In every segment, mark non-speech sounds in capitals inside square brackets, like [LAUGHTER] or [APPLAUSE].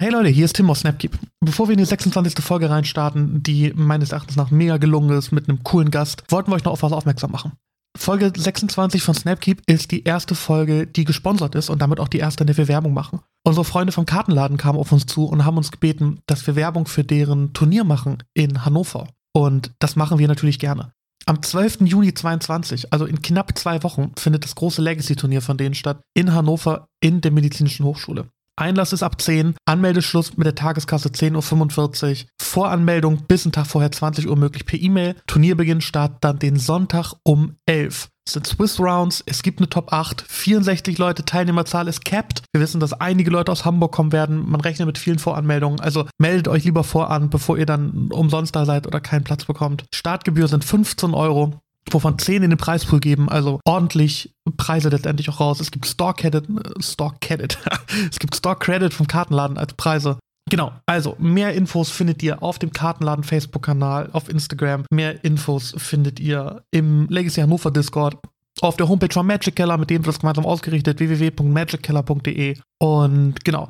Hey Leute, hier ist Tim aus Snapkeep. Bevor wir in die 26. Folge reinstarten, die meines Erachtens nach mega gelungen ist mit einem coolen Gast, wollten wir euch noch auf was aufmerksam machen. Folge 26 von Snapkeep ist die erste Folge, die gesponsert ist und damit auch die erste, in der wir Werbung machen. Unsere Freunde vom Kartenladen kamen auf uns zu und haben uns gebeten, dass wir Werbung für deren Turnier machen in Hannover. Und das machen wir natürlich gerne. Am 12. Juni 22, also in knapp zwei Wochen, findet das große Legacy-Turnier von denen statt in Hannover in der Medizinischen Hochschule. Einlass ist ab 10, Anmeldeschluss mit der Tageskasse 10.45 Uhr, Voranmeldung bis einen Tag vorher 20 Uhr möglich per E-Mail. Turnierbeginn startet dann den Sonntag um 11. Es sind Swiss Rounds, es gibt eine Top 8, 64 Leute, Teilnehmerzahl ist capped. Wir wissen, dass einige Leute aus Hamburg kommen werden. Man rechnet mit vielen Voranmeldungen. Also meldet euch lieber voran, bevor ihr dann umsonst da seid oder keinen Platz bekommt. Startgebühr sind 15 Euro wovon 10 in den Preispool geben, also ordentlich Preise letztendlich auch raus. Es gibt Store Credit, Store Credit, [LAUGHS] es gibt Store Credit vom Kartenladen als Preise. Genau, also mehr Infos findet ihr auf dem Kartenladen Facebook-Kanal, auf Instagram. Mehr Infos findet ihr im Legacy Hannover Discord, auf der Homepage von Magic Keller, mit dem wird das gemeinsam ausgerichtet, www.magickeller.de. Und genau,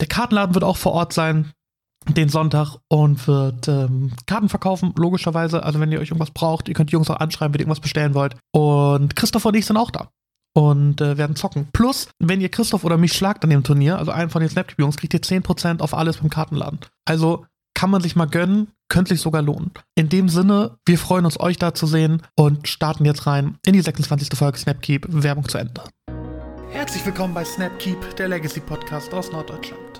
der Kartenladen wird auch vor Ort sein den Sonntag und wird ähm, Karten verkaufen, logischerweise. Also wenn ihr euch irgendwas braucht, ihr könnt die Jungs auch anschreiben, wenn ihr irgendwas bestellen wollt. Und Christoph und ich sind auch da und äh, werden zocken. Plus, wenn ihr Christoph oder mich schlagt an dem Turnier, also einen von den Snapcube-Jungs, kriegt ihr 10% auf alles beim Kartenladen. Also kann man sich mal gönnen, könnte sich sogar lohnen. In dem Sinne, wir freuen uns, euch da zu sehen und starten jetzt rein in die 26. Folge Snapkeep. Werbung zu Ende. Herzlich willkommen bei Snapkeep, der Legacy Podcast aus Norddeutschland.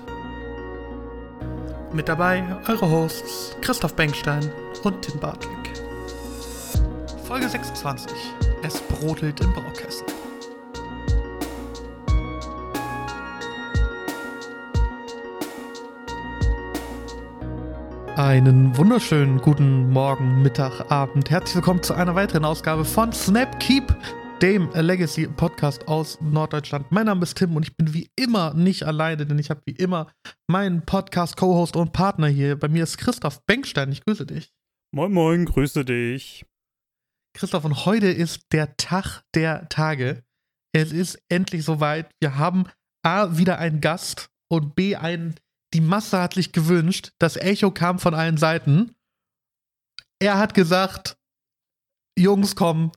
Mit dabei eure Hosts Christoph Bengstein und Tim Bartlick. Folge 26. Es brodelt im Braukessel. Einen wunderschönen guten Morgen, Mittag, Abend. Herzlich willkommen zu einer weiteren Ausgabe von Snapkeep, dem Legacy Podcast aus Norddeutschland. Mein Name ist Tim und ich bin wie immer nicht alleine, denn ich habe wie immer meinen Podcast-Co-Host und Partner hier. Bei mir ist Christoph Benkstein. Ich grüße dich. Moin, moin, grüße dich. Christoph, und heute ist der Tag der Tage. Es ist endlich soweit. Wir haben A, wieder einen Gast und B, einen, die Masse hat sich gewünscht. Das Echo kam von allen Seiten. Er hat gesagt, Jungs, komm,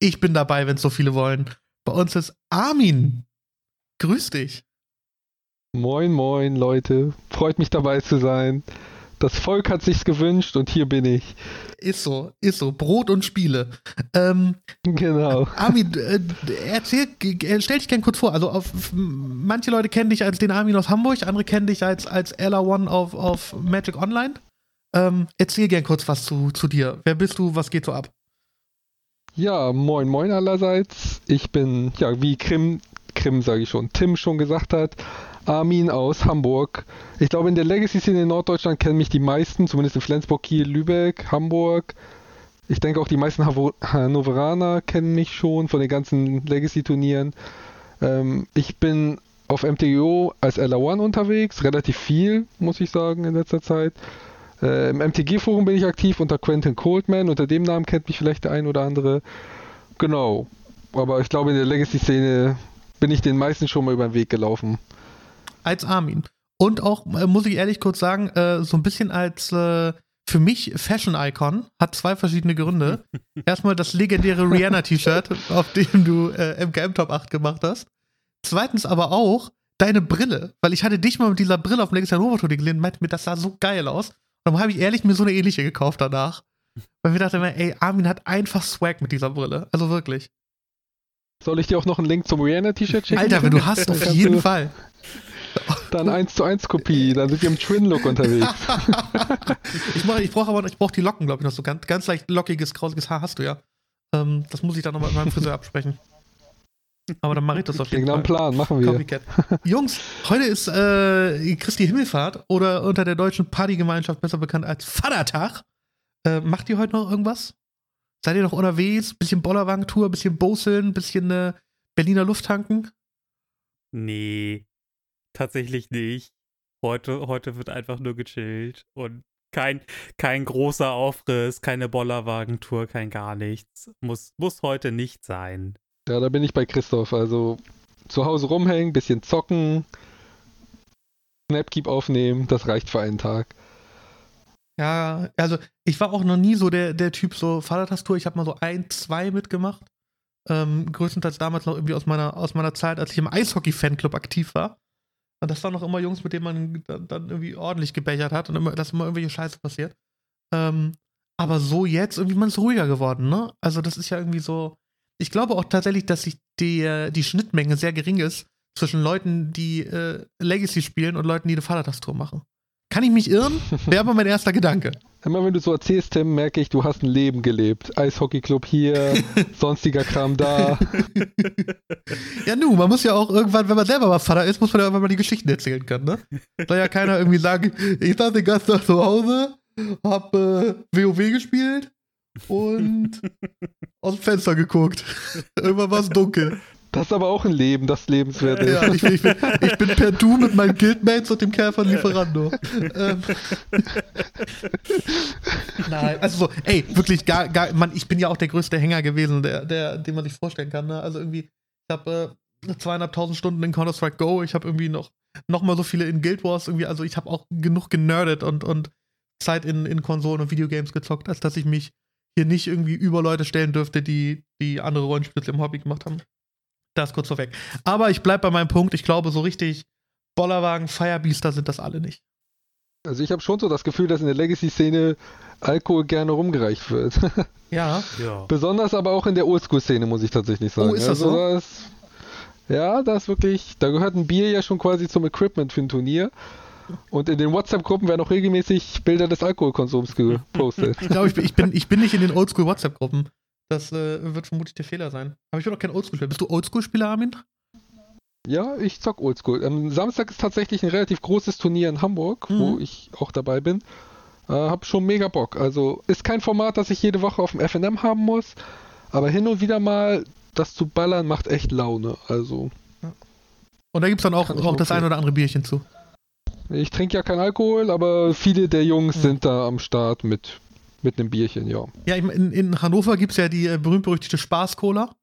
ich bin dabei, wenn es so viele wollen. Bei uns ist Armin. Grüß dich. Moin, moin, Leute. Freut mich dabei zu sein. Das Volk hat sich's gewünscht und hier bin ich. Ist so, ist so. Brot und Spiele. Ähm, genau. Armin, äh, erzähl, stell dich gern kurz vor. Also auf, manche Leute kennen dich als den Armin aus Hamburg, andere kennen dich als, als LR1 auf, auf Magic Online. Ähm, erzähl gern kurz was zu, zu dir. Wer bist du? Was geht so ab? Ja, moin moin allerseits. Ich bin, ja, wie Krim, Krim sage ich schon, Tim schon gesagt hat, Armin aus Hamburg. Ich glaube, in der Legacy-Szene in Norddeutschland kennen mich die meisten, zumindest in Flensburg, Kiel, Lübeck, Hamburg. Ich denke auch die meisten Hannoveraner kennen mich schon von den ganzen Legacy-Turnieren. Ähm, ich bin auf MTGO als LR1 unterwegs, relativ viel, muss ich sagen, in letzter Zeit. Äh, Im MTG-Forum bin ich aktiv unter Quentin Coldman. Unter dem Namen kennt mich vielleicht der ein oder andere. Genau. Aber ich glaube, in der Legacy-Szene bin ich den meisten schon mal über den Weg gelaufen. Als Armin. Und auch, äh, muss ich ehrlich kurz sagen, äh, so ein bisschen als äh, für mich Fashion-Icon. Hat zwei verschiedene Gründe. [LAUGHS] Erstmal das legendäre Rihanna-T-Shirt, [LAUGHS] auf dem du äh, MKM Top 8 gemacht hast. Zweitens aber auch deine Brille. Weil ich hatte dich mal mit dieser Brille auf dem Legacy Tour gesehen und meinte mir, das sah so geil aus. Dann habe ich ehrlich mir so eine ähnliche gekauft danach. Weil wir dachten ey, Armin hat einfach Swag mit dieser Brille. Also wirklich. Soll ich dir auch noch einen Link zum Rihanna-T-Shirt schicken? Alter, wenn du hast, [LAUGHS] auf jeden Fall. Dann 1 zu 1 Kopie, dann sind wir im Twin-Look unterwegs. [LAUGHS] ich ich brauche aber ich brauch die Locken, glaube ich, noch so ganz, ganz leicht lockiges, grausiges Haar hast du ja. Ähm, das muss ich dann nochmal mit meinem Friseur absprechen. Aber dann mache ich das auf jeden Fall. Plan, machen wir. Copycat. Jungs, heute ist äh, Christi Himmelfahrt oder unter der deutschen Partygemeinschaft besser bekannt als Vatertag. Äh, macht ihr heute noch irgendwas? Seid ihr noch unterwegs? Bisschen Bollerwagen-Tour, bisschen Boseln, bisschen äh, Berliner Luft tanken? Nee, tatsächlich nicht. Heute, heute wird einfach nur gechillt und kein, kein großer Aufriss, keine Bollerwagentour, kein gar nichts. Muss, muss heute nicht sein. Ja, da bin ich bei Christoph. Also zu Hause rumhängen, bisschen zocken, Snapkeep aufnehmen, das reicht für einen Tag. Ja, also ich war auch noch nie so der, der Typ so Vatertastatur. Ich habe mal so ein, zwei mitgemacht. Ähm, größtenteils damals noch irgendwie aus meiner, aus meiner Zeit, als ich im Eishockey-Fanclub aktiv war. Und das waren noch immer Jungs, mit denen man dann, dann irgendwie ordentlich gebechert hat und immer, dass immer irgendwelche Scheiße passiert. Ähm, aber so jetzt, irgendwie man ist ruhiger geworden, ne? Also das ist ja irgendwie so. Ich glaube auch tatsächlich, dass sich die, die Schnittmenge sehr gering ist zwischen Leuten, die äh, Legacy spielen und Leuten, die eine Vatertastatur machen. Kann ich mich irren? [LAUGHS] Wäre aber mein erster Gedanke. Immer wenn du so erzählst, Tim, merke ich, du hast ein Leben gelebt. Eishockeyclub hier, [LAUGHS] sonstiger Kram da. [LAUGHS] ja, nu, man muss ja auch irgendwann, wenn man selber mal Vater ist, muss man ja irgendwann mal die Geschichten erzählen können, ne? Soll ja keiner irgendwie sagen, ich saß den ganzen Tag zu Hause, hab äh, WoW gespielt und [LAUGHS] aus dem Fenster geguckt. [LAUGHS] irgendwann war es dunkel. Das ist aber auch ein Leben, das lebenswert ist. Ja, ich, ich, bin, ich bin per Du mit meinen Guildmates und dem Kerl von Lieferando. ähm. [LAUGHS] Nein, also so, ey, wirklich gar, gar, Mann, ich bin ja auch der größte Hänger gewesen, der, der, den man sich vorstellen kann. Ne? Also irgendwie, ich habe äh, zweieinhalbtausend Stunden in Counter-Strike Go, ich habe irgendwie noch, noch mal so viele in Guild Wars, irgendwie, also ich habe auch genug generdet und, und Zeit in, in Konsolen und Videogames gezockt, als dass ich mich hier nicht irgendwie über Leute stellen dürfte, die, die andere Rollenspiele im Hobby gemacht haben. Das kurz vorweg. Aber ich bleibe bei meinem Punkt. Ich glaube, so richtig Bollerwagen, Firebeaster sind das alle nicht. Also ich habe schon so das Gefühl, dass in der Legacy-Szene Alkohol gerne rumgereicht wird. [LAUGHS] Ja. Ja. Besonders aber auch in der Oldschool-Szene, muss ich tatsächlich sagen. Oh, ist das also so? Das, ja, das ist wirklich, da gehört ein Bier ja schon quasi zum Equipment für ein Turnier. Und in den WhatsApp-Gruppen werden auch regelmäßig Bilder des Alkoholkonsums gepostet. Ich glaube, ich bin, ich, bin, ich bin nicht in den Oldschool-WhatsApp-Gruppen. Das äh, wird vermutlich der Fehler sein. Aber ich bin auch kein Oldschool-Spieler. Bist du Oldschool-Spieler, Armin? Ja, ich zock Oldschool. Am Samstag ist tatsächlich ein relativ großes Turnier in Hamburg, Mhm. wo ich auch dabei bin. Äh, hab schon mega Bock. Also ist kein Format, das ich jede Woche auf dem FNM haben muss, aber hin und wieder mal das zu ballern macht echt Laune. Also Und da gibt es dann auch, auch das ein oder andere Bierchen zu. Ich trinke ja keinen Alkohol, aber viele der Jungs Mhm. sind da am Start mit, mit einem Bierchen, ja. Ja, in, in Hannover gibt es ja die äh, berühmt-berüchtigte Spaß-Cola,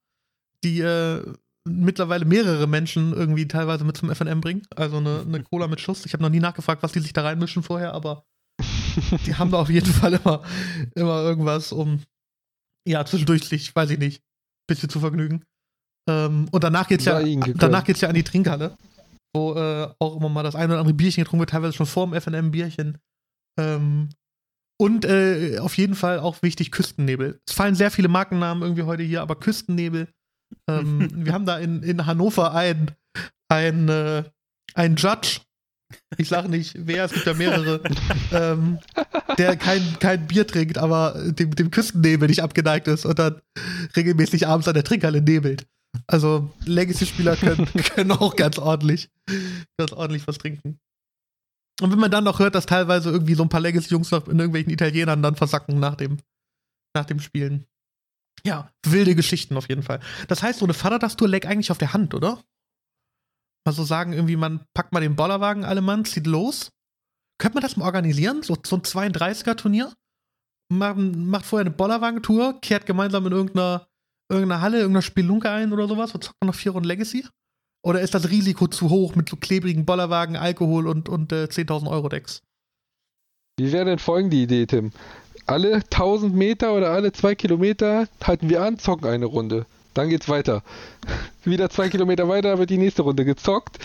die äh, mittlerweile mehrere Menschen irgendwie teilweise mit zum FNM bringen. Also eine, eine Cola mit Schuss. Ich habe noch nie nachgefragt, was die sich da reinmischen vorher, aber [LAUGHS] die haben da auf jeden Fall immer, immer irgendwas, um ja, zwischendurch sich, weiß ich nicht, bisschen zu vergnügen. Ähm, und danach geht's ja, danach geht's ja an die Trinkhalle, wo äh, auch immer mal das ein oder andere Bierchen getrunken wird, teilweise schon vor dem FNM-Bierchen. Ähm, und äh, auf jeden Fall auch wichtig Küstennebel. Es fallen sehr viele Markennamen irgendwie heute hier, aber Küstennebel. Ähm, [LAUGHS] wir haben da in, in Hannover einen ein, äh, ein Judge. Ich sage nicht wer, es gibt ja mehrere, [LAUGHS] ähm, der kein, kein Bier trinkt, aber dem, dem Küstennebel nicht abgeneigt ist und dann regelmäßig abends an der Trinkhalle nebelt. Also Legacy-Spieler können, [LAUGHS] können auch ganz ordentlich, ganz ordentlich was trinken. Und wenn man dann noch hört, dass teilweise irgendwie so ein paar Legacy-Jungs noch in irgendwelchen Italienern dann versacken nach dem, nach dem Spielen. Ja, wilde Geschichten auf jeden Fall. Das heißt, so eine Vatertastatur lag eigentlich auf der Hand, oder? Mal so sagen, irgendwie, man packt mal den Bollerwagen alle Mann, zieht los. Könnte man das mal organisieren? So, so ein 32er-Turnier? Man macht vorher eine Bollerwagen-Tour, kehrt gemeinsam in irgendeiner, irgendeiner Halle, irgendeiner Spelunke ein oder sowas und zockt noch vier Runden Legacy? Oder ist das Risiko zu hoch mit so klebrigen Bollerwagen, Alkohol und, und äh, 10.000 Euro Decks? Wie wäre denn folgende Idee, Tim? Alle 1000 Meter oder alle 2 Kilometer halten wir an, zocken eine Runde. Dann geht's weiter. [LAUGHS] Wieder zwei Kilometer weiter wird die nächste Runde gezockt,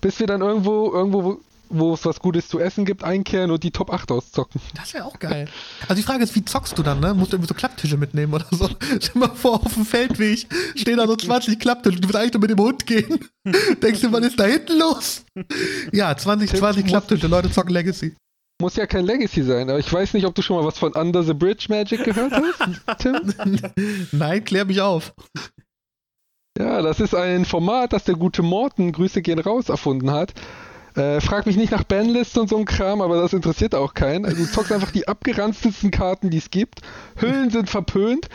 bis wir dann irgendwo, irgendwo, wo- es was Gutes zu essen gibt, einkehren und die Top 8 auszocken. Das wäre auch geil. Also die Frage ist, wie zockst du dann, ne? Musst du irgendwie so Klapptische mitnehmen oder so? [LAUGHS] Stell mal vor, auf dem Feldweg stehen da so 20 Klapptische. Du willst eigentlich nur mit dem Hund gehen. [LAUGHS] Denkst du, was ist da hinten los? Ja, 20, Tim, 20 muss- Klapptische, Leute zocken Legacy. Muss ja kein Legacy sein, aber ich weiß nicht, ob du schon mal was von Under the Bridge Magic gehört hast, [LAUGHS] Tim? Nein, klär mich auf. Ja, das ist ein Format, das der gute Morten, Grüße gehen raus, erfunden hat. Äh, frag mich nicht nach Banlist und so ein Kram, aber das interessiert auch keinen. Also du zockst einfach die abgeranztesten Karten, die es gibt. Hüllen sind verpönt.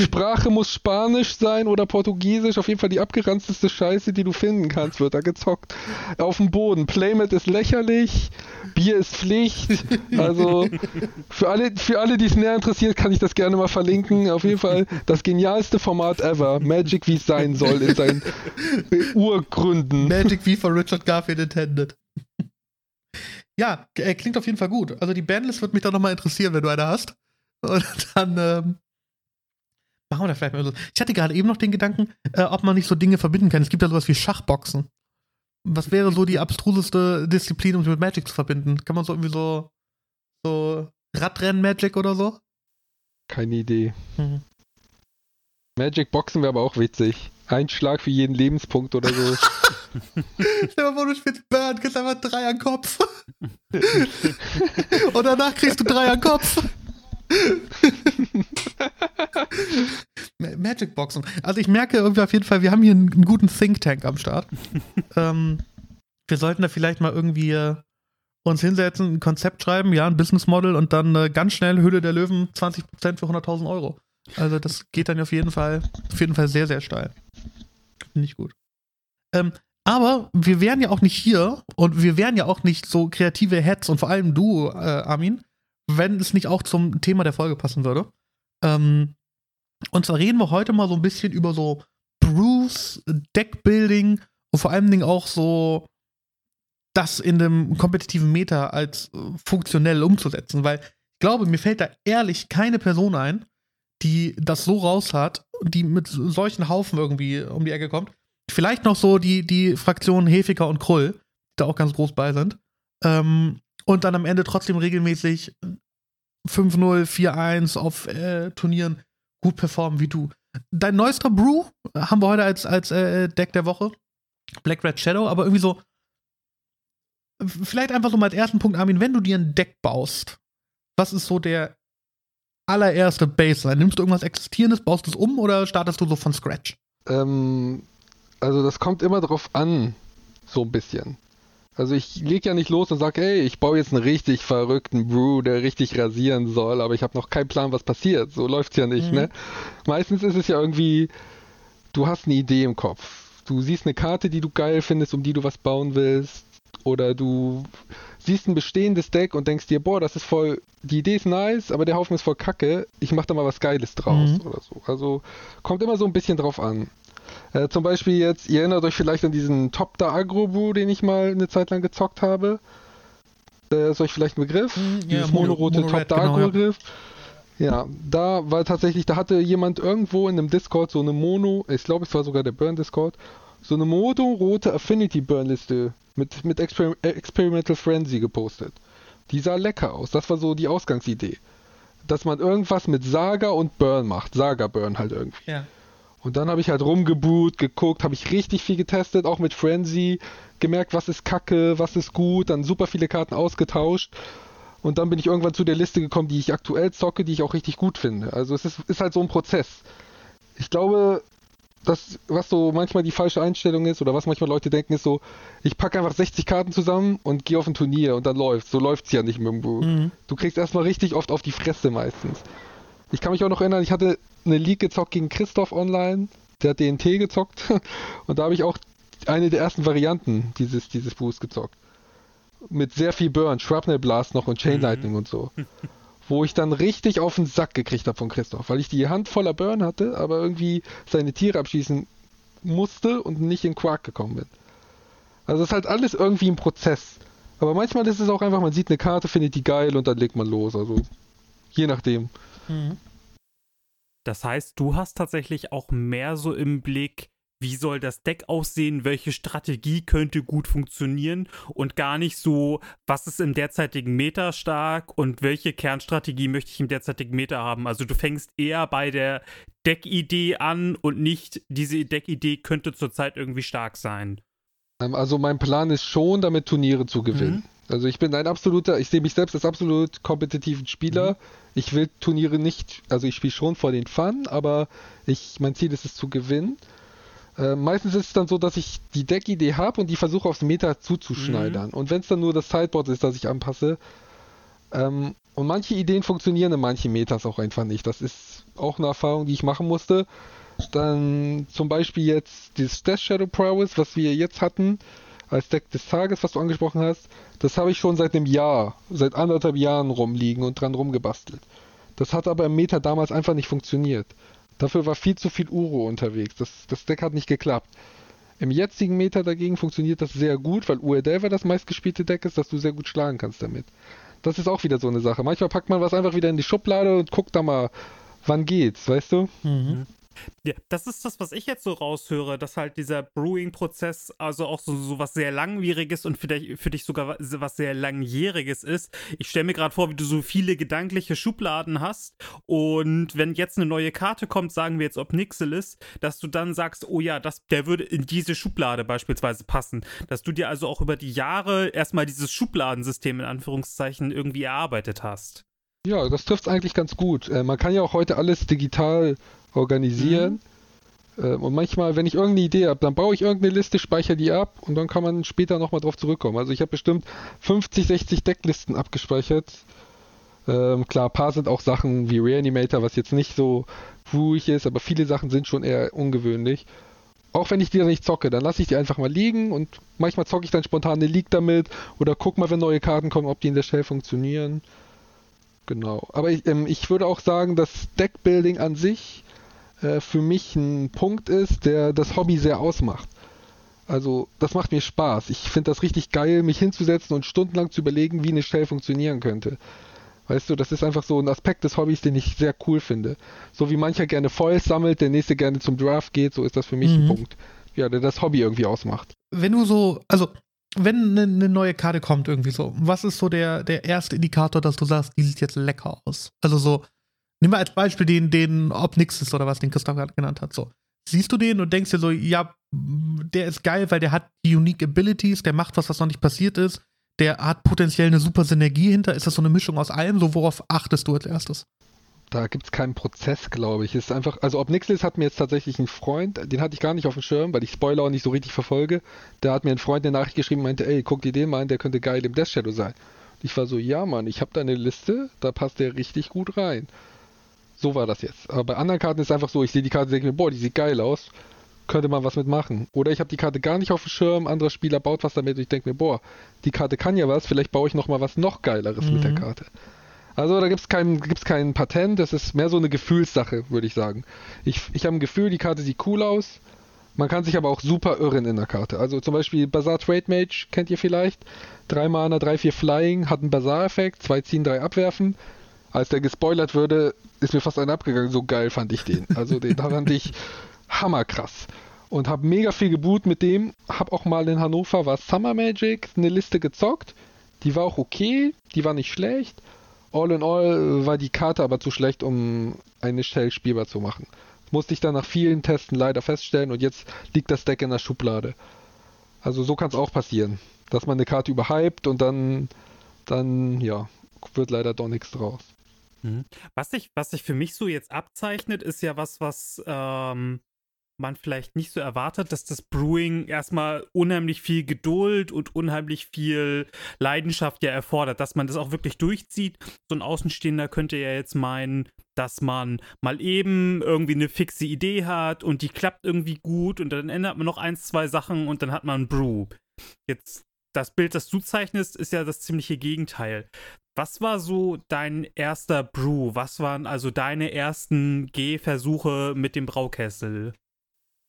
Sprache muss Spanisch sein oder Portugiesisch. Auf jeden Fall die abgeranzteste Scheiße, die du finden kannst, wird da gezockt. Auf dem Boden. Playmat ist lächerlich. Bier ist Pflicht. Also für alle, für alle, die es näher interessiert, kann ich das gerne mal verlinken. Auf jeden Fall das genialste Format ever. Magic, wie es sein soll, in seinen Urgründen. Magic wie von Richard Garfield intended. ja, äh, klingt auf jeden Fall gut. Also die Bandlist würde mich doch nochmal interessieren, wenn du eine hast. Und dann ähm, machen wir da vielleicht mal so. Ich hatte gerade eben noch den Gedanken, äh, ob man nicht so Dinge verbinden kann. Es gibt ja sowas wie Schachboxen. Was wäre so die abstruseste Disziplin, um sie mit Magic zu verbinden? Kann man so irgendwie so, so Radrennen-Magic oder so? Keine Idee. Mhm. Magic Boxen wäre aber auch witzig. Ein Schlag für jeden Lebenspunkt oder so. [LAUGHS] Stell mal vor, du spielst Burn, kriegst einfach drei an Kopf. [LAUGHS] Und danach kriegst du drei an Kopf. [LAUGHS] Ma- Magic Boxen. Also ich merke irgendwie auf jeden Fall, wir haben hier einen, einen guten Think Tank am Start. [LAUGHS] ähm, wir sollten da vielleicht mal irgendwie äh, uns hinsetzen, ein Konzept schreiben, ja, ein Business Model und dann äh, ganz schnell Höhle der Löwen 20% für 100.000 Euro. Also das geht dann auf jeden Fall, auf jeden Fall sehr, sehr steil. Finde ich gut. Ähm, aber wir wären ja auch nicht hier und wir wären ja auch nicht so kreative Heads und vor allem du, äh, Armin, wenn es nicht auch zum Thema der Folge passen würde. Ähm, und zwar reden wir heute mal so ein bisschen über so Brews, Deckbuilding und vor allen Dingen auch so das in dem kompetitiven Meta als äh, funktionell umzusetzen, weil ich glaube, mir fällt da ehrlich keine Person ein, die das so raus hat, die mit solchen Haufen irgendwie um die Ecke kommt. Vielleicht noch so die, die Fraktionen Hefiker und Krull, die da auch ganz groß bei sind. Ähm, und dann am Ende trotzdem regelmäßig 5-0, 4-1 auf äh, Turnieren gut performen wie du. Dein neuester Brew haben wir heute als, als äh, Deck der Woche. Black Red Shadow, aber irgendwie so. Vielleicht einfach so mal als ersten Punkt, Armin, wenn du dir ein Deck baust, was ist so der allererste Baseline? Nimmst du irgendwas Existierendes, baust du es um oder startest du so von Scratch? Ähm, also das kommt immer drauf an, so ein bisschen. Also ich leg ja nicht los und sag, ey, ich baue jetzt einen richtig verrückten Brew, der richtig rasieren soll, aber ich habe noch keinen Plan, was passiert. So läuft's ja nicht, Mhm. ne? Meistens ist es ja irgendwie, du hast eine Idee im Kopf. Du siehst eine Karte, die du geil findest, um die du was bauen willst. Oder du siehst ein bestehendes Deck und denkst dir, boah, das ist voll, die Idee ist nice, aber der Haufen ist voll kacke. Ich mach da mal was Geiles draus Mhm. oder so. Also kommt immer so ein bisschen drauf an. Äh, zum Beispiel jetzt, ihr erinnert euch vielleicht an diesen Top da Agro Brew, den ich mal eine Zeit lang gezockt habe. Äh, ist euch vielleicht ein Begriff? Mhm, ja, Dieses Mono- monorote Mono Top da genau, Agro ja. Begriff. Ja, da war tatsächlich, da hatte jemand irgendwo in einem Discord so eine Mono, ich glaube es war sogar der Burn Discord, so eine mono-rote Affinity Burn Liste mit, mit Exper Experimental Frenzy gepostet. Die sah lecker aus, das war so die Ausgangsidee. Dass man irgendwas mit Saga und Burn macht, Saga Burn halt irgendwie. Ja. Und dann habe ich halt rumgeboot, geguckt, habe ich richtig viel getestet, auch mit Frenzy, gemerkt, was ist kacke, was ist gut, dann super viele Karten ausgetauscht. Und dann bin ich irgendwann zu der Liste gekommen, die ich aktuell zocke, die ich auch richtig gut finde. Also es ist, ist halt so ein Prozess. Ich glaube, das, was so manchmal die falsche Einstellung ist oder was manchmal Leute denken, ist so, ich packe einfach 60 Karten zusammen und gehe auf ein Turnier und dann läuft's. So läuft's ja nicht mit dem. Mhm. Du kriegst erstmal richtig oft auf die Fresse meistens. Ich kann mich auch noch erinnern, ich hatte eine League gezockt gegen Christoph online. Der hat DNT gezockt. [LAUGHS] Und da habe ich auch eine der ersten Varianten dieses, dieses Brews gezockt. Mit sehr viel Burn, Shrapnel Blast noch und Chain Mhm. Lightning und so. [LAUGHS] Wo ich dann richtig auf den Sack gekriegt habe von Christoph, weil ich die Hand voller Burn hatte, aber irgendwie seine Tiere abschießen musste und nicht in Quark gekommen bin. Also es ist halt alles irgendwie ein Prozess. Aber manchmal ist es auch einfach, man sieht eine Karte, findet die geil und dann legt man los. Also je nachdem. Mhm. Das heißt, du hast tatsächlich auch mehr so im Blick, wie soll das Deck aussehen, welche Strategie könnte gut funktionieren und gar nicht so, was ist im derzeitigen Meta stark und welche Kernstrategie möchte ich im derzeitigen Meta haben. Also du fängst eher bei der Deckidee an und nicht, diese Deckidee könnte zurzeit irgendwie stark sein. Ähm, Also mein Plan ist schon, damit Turniere zu gewinnen. Also ich bin ein absoluter, ich sehe mich selbst als absolut kompetitiven Spieler. Ich will Turniere nicht, also ich spiele schon vor den Fun, aber ich, mein Ziel ist es zu gewinnen. Äh, meistens ist es dann so, dass ich die Deckidee habe und die versuche aufs Meta zuzuschneidern. Und wenn es dann nur das Sideboard ist, das ich anpasse. Ähm, und manche Ideen funktionieren in manchen Metas auch einfach nicht. Das ist auch eine Erfahrung, die ich machen musste. Dann zum Beispiel jetzt dieses Death Shadow Prowess, was wir jetzt hatten, als Deck des Tages, was du angesprochen hast, das habe ich schon seit einem Jahr, seit anderthalb Jahren rumliegen und dran rumgebastelt. Das hat aber im Meta damals einfach nicht funktioniert. Dafür war viel zu viel Uro unterwegs. Das, das Deck hat nicht geklappt. Im jetzigen Meta dagegen funktioniert das sehr gut, weil Uedelver das meistgespielte Deck ist, dass du sehr gut schlagen kannst damit. Das ist auch wieder so eine Sache. Manchmal packt man was einfach wieder in die Schublade und guckt da mal, wann geht's, weißt du? Mhm. Ja, das ist das, was ich jetzt so raushöre, dass halt dieser Brewing-Prozess also auch so, so was sehr Langwieriges und für dich, für dich sogar was sehr Langjähriges ist. Ich stelle mir gerade vor, wie du so viele gedankliche Schubladen hast und wenn jetzt eine neue Karte kommt, sagen wir jetzt ob Nixilis, dass du dann sagst, oh ja, das, der würde in diese Schublade beispielsweise passen. Dass du dir also auch über die Jahre erstmal dieses Schubladensystem in Anführungszeichen irgendwie erarbeitet hast. Ja, das trifft es eigentlich ganz gut. Äh, man kann ja auch heute alles digital organisieren. Mhm. Äh, und manchmal, wenn ich irgendeine Idee habe, dann baue ich irgendeine Liste, speichere die ab und dann kann man später nochmal drauf zurückkommen. Also ich habe bestimmt 50, 60 Decklisten abgespeichert. Ähm, klar, ein paar sind auch Sachen wie Reanimator, was jetzt nicht so ruhig ist, aber viele Sachen sind schon eher ungewöhnlich. Auch wenn ich die dann nicht zocke, dann lasse ich die einfach mal liegen und manchmal zocke ich dann spontan eine League damit oder guck mal, wenn neue Karten kommen, ob die in der Shell funktionieren. Genau. Aber ich, ähm, ich würde auch sagen, dass Deckbuilding an sich äh, für mich ein Punkt ist, der das Hobby sehr ausmacht. Also das macht mir Spaß. Ich finde das richtig geil, mich hinzusetzen und stundenlang zu überlegen, wie eine Shell funktionieren könnte. Weißt du, das ist einfach so ein Aspekt des Hobbys, den ich sehr cool finde. So wie mancher gerne Foils sammelt, der nächste gerne zum Draft geht, so ist das für mich mhm. ein Punkt, ja, der das Hobby irgendwie ausmacht. Wenn du so, also wenn eine, eine, neue Karte kommt irgendwie so, was ist so der, der erste Indikator, dass du sagst, die sieht jetzt lecker aus? Also so, Nimm mal als Beispiel den, den Obnixis oder was, den Christoph gerade genannt hat. So. Siehst du den und denkst dir so, ja, der ist geil, weil der hat die Unique Abilities, der macht was, was noch nicht passiert ist, der hat potenziell eine super Synergie hinter. Ist das so eine Mischung aus allem? So, worauf achtest du als erstes? Da gibt es keinen Prozess, glaube ich. Ist einfach, also Obnixis hat mir jetzt tatsächlich einen Freund, den hatte ich gar nicht auf dem Schirm, weil ich Spoiler auch nicht so richtig verfolge. Der hat mir ein Freund eine Nachricht geschrieben und meinte, ey, guck dir den mal an, der könnte geil im Death Shadow sein. Und ich war so, ja Mann, ich habe da eine Liste, da passt der richtig gut rein. So war das jetzt. Aber bei anderen Karten ist es einfach so, ich sehe die Karte und denke mir, boah, die sieht geil aus. Könnte man was mitmachen. Oder ich habe die Karte gar nicht auf dem Schirm, anderer Spieler baut was damit und ich denke mir, boah, die Karte kann ja was, vielleicht baue ich nochmal was noch Geileres mhm. mit der mhm. Karte. Also da gibt es kein, gibt's kein Patent, das ist mehr so eine Gefühlssache, würde ich sagen. Ich, ich habe ein Gefühl, die Karte sieht cool aus. Man kann sich aber auch super irren in der Karte. Also zum Beispiel Bazaar Trade Mage kennt ihr vielleicht. Drei Mana, drei, vier Flying, hat einen Bazaar-Effekt, zwei ziehen, drei abwerfen als der gespoilert würde, ist mir fast einer abgegangen. So geil fand ich den. Also den [LAUGHS] fand ich hammerkrass. Und habe mega viel geboot mit dem. Hab auch mal in Hannover war Summer Magic eine Liste gezockt. Die war auch okay, die war nicht schlecht. All in all war die Karte aber zu schlecht, um eine Shell spielbar zu machen. musste ich dann nach vielen Testen leider feststellen und jetzt liegt das Deck in der Schublade. Also so kann es auch passieren, dass man eine Karte überhypt und dann, dann, ja, wird leider doch nichts draus. Mhm. Was sich, was sich für mich so jetzt abzeichnet, ist ja was, was ähm, man vielleicht nicht so erwartet, dass das Brewing erstmal unheimlich viel Geduld und unheimlich viel Leidenschaft ja erfordert, dass man das auch wirklich durchzieht. So ein Außenstehender könnte ja jetzt meinen, dass man mal eben irgendwie eine fixe Idee hat und die klappt irgendwie gut und dann ändert man noch eins, zwei Sachen und dann hat man ein Brew. Jetzt das Bild, das du zeichnest, ist ja das ziemliche Gegenteil. Was war so dein erster Brew? Was waren also deine ersten Gehversuche mit dem Braukessel?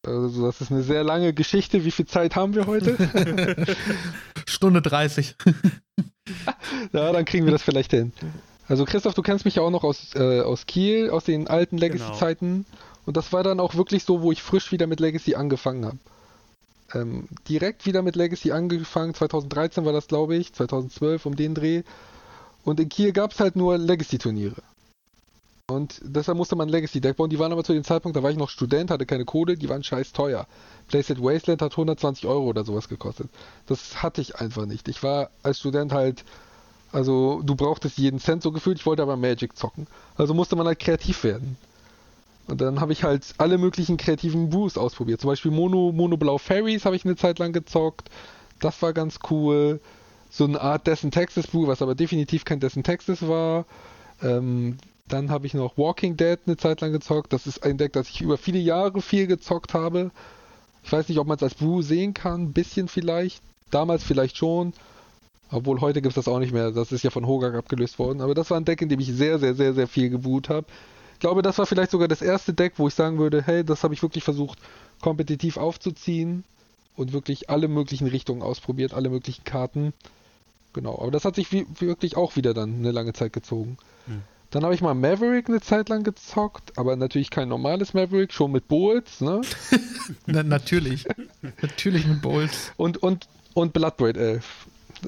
Also, das ist eine sehr lange Geschichte. Wie viel Zeit haben wir heute? [LAUGHS] Stunde 30. [LAUGHS] ja, dann kriegen wir das vielleicht hin. Also, Christoph, du kennst mich ja auch noch aus, äh, aus Kiel, aus den alten genau. Legacy-Zeiten. Genau. Und das war dann auch wirklich so, wo ich frisch wieder mit Legacy angefangen habe. Ähm, direkt wieder mit Legacy angefangen. 2013 war das, glaube ich. 2012 um den Dreh. Und in Kiel gab es halt nur Legacy-Turniere. Und deshalb musste man Legacy-Deck bauen. Die waren aber zu dem Zeitpunkt, da war ich noch Student, hatte keine Kohle, die waren scheiß teuer. Playset Wasteland hat 120 Euro oder sowas gekostet. Das hatte ich einfach nicht. Ich war als Student halt, also du brauchtest jeden Cent so gefühlt, ich wollte aber Magic zocken. Also musste man halt kreativ werden. Und dann habe ich halt alle möglichen kreativen Brews ausprobiert. Zum Beispiel Mono, Mono Blau Fairies habe ich eine Zeit lang gezockt. Das war ganz cool so eine Art Dessen Texas Buch, was aber definitiv kein Dessen Texas war. Ähm, dann habe ich noch Walking Dead eine Zeit lang gezockt. Das ist ein Deck, das ich über viele Jahre viel gezockt habe. Ich weiß nicht, ob man es als Brew sehen kann. Ein bisschen vielleicht. Damals vielleicht schon. Obwohl heute gibt es das auch nicht mehr. Das ist ja von Hogak abgelöst worden. Aber das war ein Deck, in dem ich sehr, sehr, sehr, sehr viel geboot habe. Ich glaube, das war vielleicht sogar das erste Deck, wo ich sagen würde, hey, das habe ich wirklich versucht, kompetitiv aufzuziehen. und wirklich alle möglichen Richtungen ausprobiert, alle möglichen Karten. Genau, aber das hat sich wie, wirklich auch wieder dann eine lange Zeit gezogen. Hm. Dann habe ich mal Maverick eine Zeit lang gezockt, aber natürlich kein normales Maverick, schon mit Bowls, ne? [LAUGHS] Na, natürlich. natürlich mit Bowls. Und, und, und Bloodbraid 11.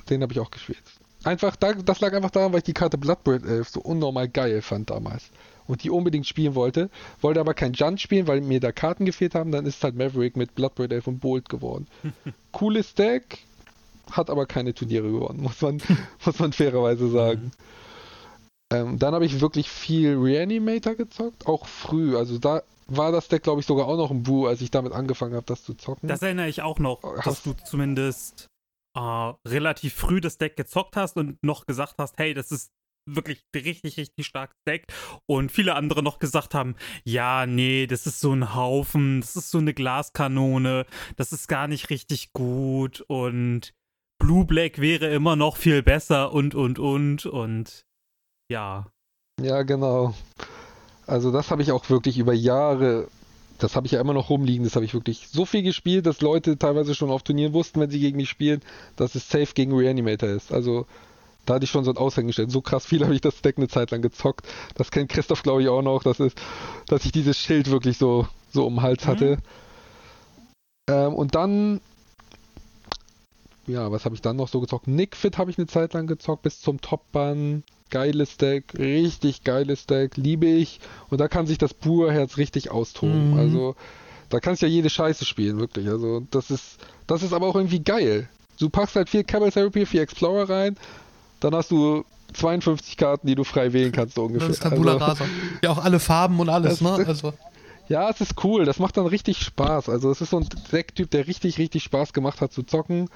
Den habe ich auch gespielt. Einfach, das lag einfach daran, weil ich die Karte Bloodbraid 11 so unnormal geil fand damals. Und die unbedingt spielen wollte. Wollte aber kein Junt spielen, weil mir da Karten gefehlt haben. Dann ist halt Maverick mit Bloodbraid 11 und Bolt geworden. [LAUGHS] Cooles Deck, hat aber keine Turniere gewonnen, [LAUGHS] muss man, muss man fairerweise sagen. Ähm, dann habe ich wirklich viel Reanimator gezockt, auch früh. Also da war das Deck, glaube ich, sogar auch noch ein Boo, als ich damit angefangen habe, das zu zocken. Das erinnere ich auch noch, hast dass du zumindest äh, relativ früh das Deck gezockt hast und noch gesagt hast, hey, das ist wirklich richtig, richtig starkes Deck. Und viele andere noch gesagt haben, ja, nee, das ist so ein Haufen, das ist so eine Glaskanone, das ist gar nicht richtig gut und Blue Black wäre immer noch viel besser und, und, und, und ja. Ja, genau. Also das habe ich auch wirklich über Jahre, das habe ich ja immer noch rumliegen, das habe ich wirklich so viel gespielt, dass Leute teilweise schon auf Turnieren wussten, wenn sie gegen mich spielen, dass es safe gegen Reanimator ist. Also da hatte ich schon so ein Aushängeschild. So krass viel habe ich das Deck eine Zeit lang gezockt. Das kennt Christoph, glaube ich, auch noch, dass, es, dass ich dieses Schild wirklich so, so um den Hals mhm. hatte. Ähm, und dann ja, was habe ich dann noch so gezockt? Nickfit habe ich eine Zeit lang gezockt bis zum Top-Ban geiles Deck, richtig geiles Deck, liebe ich. Und da kann sich das Pur-Herz richtig austoben. Mhm. Also da kannst du ja jede Scheiße spielen, wirklich. Also das ist, das ist aber auch irgendwie geil. Du packst halt vier Cabal Therapy, vier Explorer rein, dann hast du 52 Karten, die du frei wählen kannst, so ungefähr. Das ist Tabula also, Rasa. Ja, auch alle Farben und alles, ne? Also. Ja, es ist cool. Das macht dann richtig Spaß. Also es ist so ein Decktyp, der richtig, richtig Spaß gemacht hat zu zocken.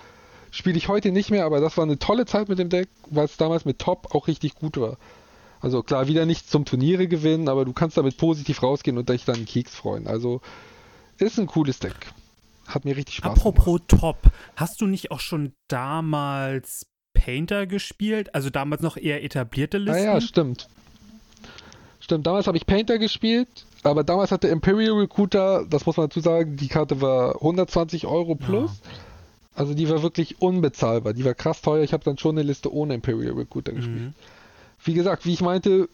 Spiele ich heute nicht mehr, aber das war eine tolle Zeit mit dem Deck, weil es damals mit Top auch richtig gut war. Also klar, wieder nicht zum Turniere gewinnen, aber du kannst damit positiv rausgehen und dich dann einen Keks freuen. Also ist ein cooles Deck. Hat mir richtig Spaß Apropos gemacht. Top, hast du nicht auch schon damals Painter gespielt? Also damals noch eher etablierte Listen? Ah ja, stimmt. Stimmt, damals habe ich Painter gespielt, aber damals hatte Imperial Recruiter, das muss man dazu sagen, die Karte war 120 Euro plus. Ja. Also die war wirklich unbezahlbar. Die war krass teuer. Ich habe dann schon eine Liste ohne Imperial Recruiter mhm. gespielt. Wie gesagt, wie ich meinte,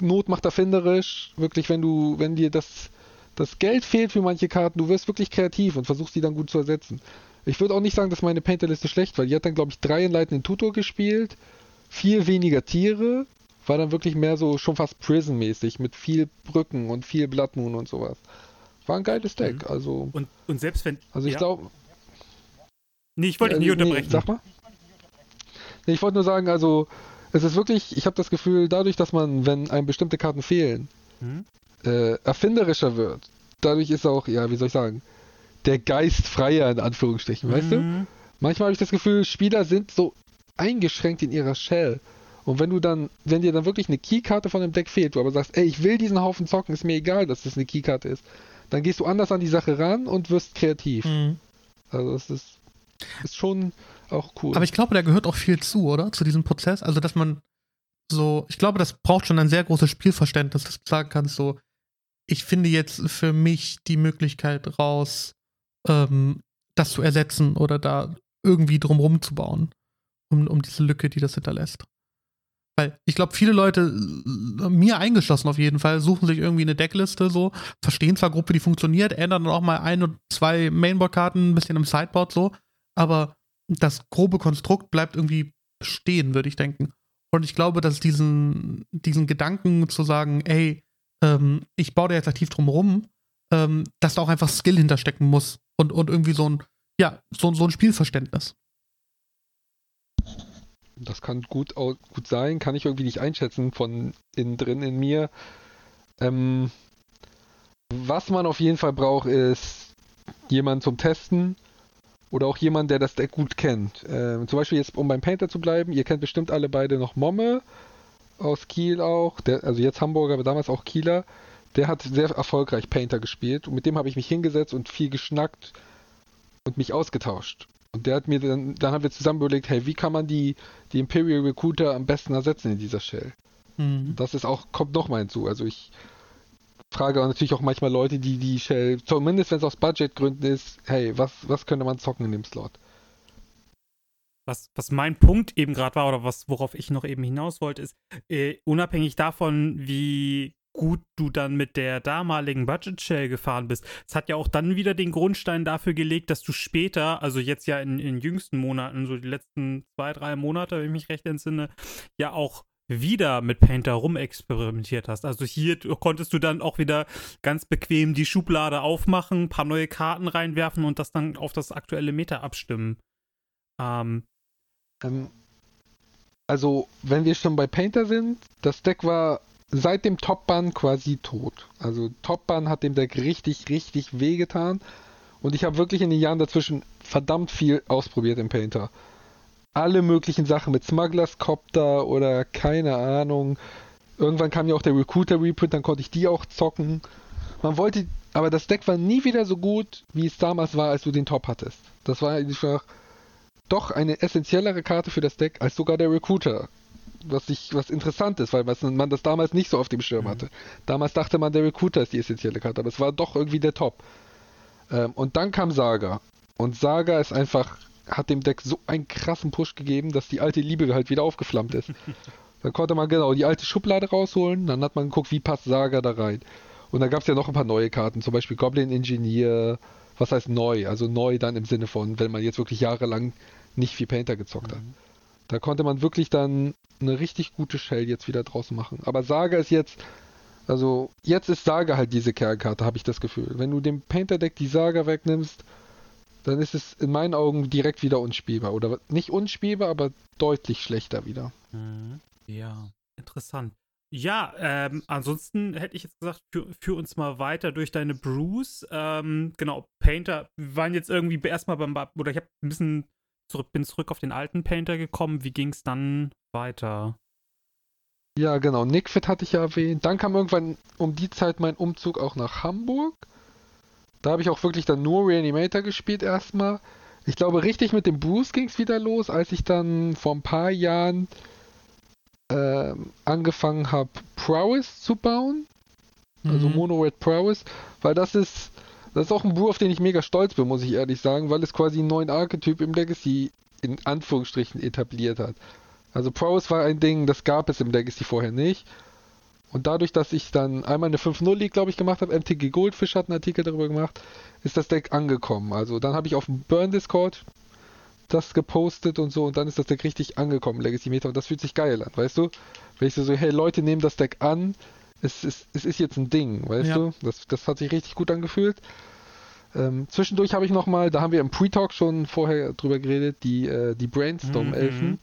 Not macht erfinderisch. Wirklich, wenn du, wenn dir das, das Geld fehlt für manche Karten, du wirst wirklich kreativ und versuchst die dann gut zu ersetzen. Ich würde auch nicht sagen, dass meine Painterliste schlecht war. Die hat dann, glaube ich, drei enleitenden Tutor gespielt, viel weniger Tiere, war dann wirklich mehr so schon fast Prison-mäßig, mit viel Brücken und viel Blood Moon und sowas. War ein geiles Deck. Mhm. Also, und, und selbst wenn. Also ich ja. glaube Nee, ich wollte dich nicht unterbrechen. Nee, sag mal. Nee, ich wollte nur sagen, also es ist wirklich, ich habe das Gefühl, dadurch, dass man, wenn einem bestimmte Karten fehlen, hm? äh, erfinderischer wird, dadurch ist auch, ja, wie soll ich sagen, der Geist freier in Anführungsstrichen, weißt du? Mhm. Manchmal habe ich das Gefühl, Spieler sind so eingeschränkt in ihrer Shell. Und wenn du dann, wenn dir dann wirklich eine Keykarte von dem Deck fehlt, du aber sagst, ey, ich will diesen Haufen zocken, ist mir egal, dass das eine Keykarte ist, dann gehst du anders an die Sache ran und wirst kreativ. Mhm. Also das ist ist schon auch cool. Aber ich glaube, da gehört auch viel zu, oder? Zu diesem Prozess. Also, dass man so, ich glaube, das braucht schon ein sehr großes Spielverständnis, dass du sagen kannst, so, ich finde jetzt für mich die Möglichkeit raus, ähm, das zu ersetzen oder da irgendwie drumherum zu bauen, um, um diese Lücke, die das hinterlässt. Weil ich glaube, viele Leute, mir eingeschlossen auf jeden Fall, suchen sich irgendwie eine Deckliste so, verstehen zwar Gruppe, die funktioniert, ändern dann auch mal ein oder zwei Mainboard-Karten, ein bisschen im Sideboard so, aber das grobe Konstrukt bleibt irgendwie stehen, würde ich denken. Und ich glaube, dass diesen, diesen Gedanken zu sagen, ey, ähm, ich baue da jetzt aktiv drum rum, ähm, dass da auch einfach Skill hinterstecken muss und, und irgendwie so ein, ja, so, so ein Spielverständnis. Das kann gut, gut sein, kann ich irgendwie nicht einschätzen von innen drin in mir. Ähm, was man auf jeden Fall braucht, ist jemand zum Testen, oder auch jemand, der das Deck gut kennt. Ähm, zum Beispiel jetzt, um beim Painter zu bleiben, ihr kennt bestimmt alle beide noch Momme aus Kiel auch, der, also jetzt Hamburger, aber damals auch Kieler. Der hat sehr erfolgreich Painter gespielt und mit dem habe ich mich hingesetzt und viel geschnackt und mich ausgetauscht. Und der hat mir dann, dann haben wir zusammen überlegt, hey, wie kann man die, die Imperial Recruiter am besten ersetzen in dieser Shell? Mhm. Das ist auch, kommt noch mal hinzu. Also ich frage auch natürlich auch manchmal Leute, die die Shell, zumindest wenn es aus Budgetgründen ist, hey, was, was könnte man zocken in dem Slot? Was, was mein Punkt eben gerade war, oder was, worauf ich noch eben hinaus wollte, ist, äh, unabhängig davon, wie gut du dann mit der damaligen Budget Shell gefahren bist. Es hat ja auch dann wieder den Grundstein dafür gelegt, dass du später, also jetzt ja in, in jüngsten Monaten, so die letzten zwei, drei Monate, wenn ich mich recht entsinne, ja auch wieder mit Painter rumexperimentiert hast. Also hier konntest du dann auch wieder ganz bequem die Schublade aufmachen, ein paar neue Karten reinwerfen und das dann auf das aktuelle Meta abstimmen. Ähm, ähm, also, wenn wir schon bei Painter sind, das Deck war seit dem Top-Ban quasi tot. Also Top-Ban hat dem Deck richtig, richtig wehgetan. Und ich habe wirklich in den Jahren dazwischen verdammt viel ausprobiert im Painter alle möglichen Sachen mit Smugglers Copter oder keine Ahnung. Irgendwann kam ja auch der Recruiter Reprint, dann konnte ich die auch zocken. Man wollte, aber das Deck war nie wieder so gut, wie es damals war, als du den Top hattest. Das war einfach doch eine essentiellere Karte für das Deck als sogar der Recruiter. Was ich, was interessant ist, weil man das damals nicht so auf dem Schirm mhm. hatte. Damals dachte man, der Recruiter ist die essentielle Karte, aber es war doch irgendwie der Top. Ähm, und dann kam Saga. Und Saga ist einfach hat dem Deck so einen krassen Push gegeben, dass die alte Liebe halt wieder aufgeflammt ist. [LAUGHS] dann konnte man genau die alte Schublade rausholen, dann hat man geguckt, wie passt Saga da rein. Und dann gab es ja noch ein paar neue Karten, zum Beispiel Goblin Engineer, was heißt neu? Also neu dann im Sinne von, wenn man jetzt wirklich jahrelang nicht viel Painter gezockt hat. Mhm. Da konnte man wirklich dann eine richtig gute Shell jetzt wieder draus machen. Aber Saga ist jetzt, also jetzt ist Saga halt diese Kernkarte, habe ich das Gefühl. Wenn du dem Painter-Deck die Saga wegnimmst, dann ist es in meinen Augen direkt wieder unspielbar. Oder nicht unspielbar, aber deutlich schlechter wieder. Mhm. Ja, interessant. Ja, ähm, ansonsten hätte ich jetzt gesagt, führ, führ, uns mal weiter durch deine Brews. Ähm, genau, Painter, wir waren jetzt irgendwie erstmal beim, oder ich habe ein bisschen zurück, bin zurück auf den alten Painter gekommen. Wie ging es dann weiter? Ja, genau, Nickfit hatte ich ja erwähnt. Dann kam irgendwann um die Zeit mein Umzug auch nach Hamburg. Da habe ich auch wirklich dann nur Reanimator gespielt erstmal. Ich glaube, richtig mit dem Boost ging es wieder los, als ich dann vor ein paar Jahren äh, angefangen habe, Prowess zu bauen. Also mhm. Mono Red Prowess. Weil das ist, das ist auch ein Brew, auf den ich mega stolz bin, muss ich ehrlich sagen, weil es quasi einen neuen Archetyp im Legacy in Anführungsstrichen etabliert hat. Also Prowess war ein Ding, das gab es im Legacy vorher nicht. Und dadurch, dass ich dann einmal eine 5-0 League, glaube ich, gemacht habe, MTG Goldfish hat einen Artikel darüber gemacht, ist das Deck angekommen. Also dann habe ich auf dem Burn Discord das gepostet und so und dann ist das Deck richtig angekommen, Legacy Meta. Und das fühlt sich geil an, weißt du? Wenn ich so, hey, Leute nehmen das Deck an, es ist, es ist jetzt ein Ding, weißt ja. du? Das, das hat sich richtig gut angefühlt. Ähm, zwischendurch habe ich nochmal, da haben wir im Pre-Talk schon vorher drüber geredet, die, äh, die Brainstorm-Elfen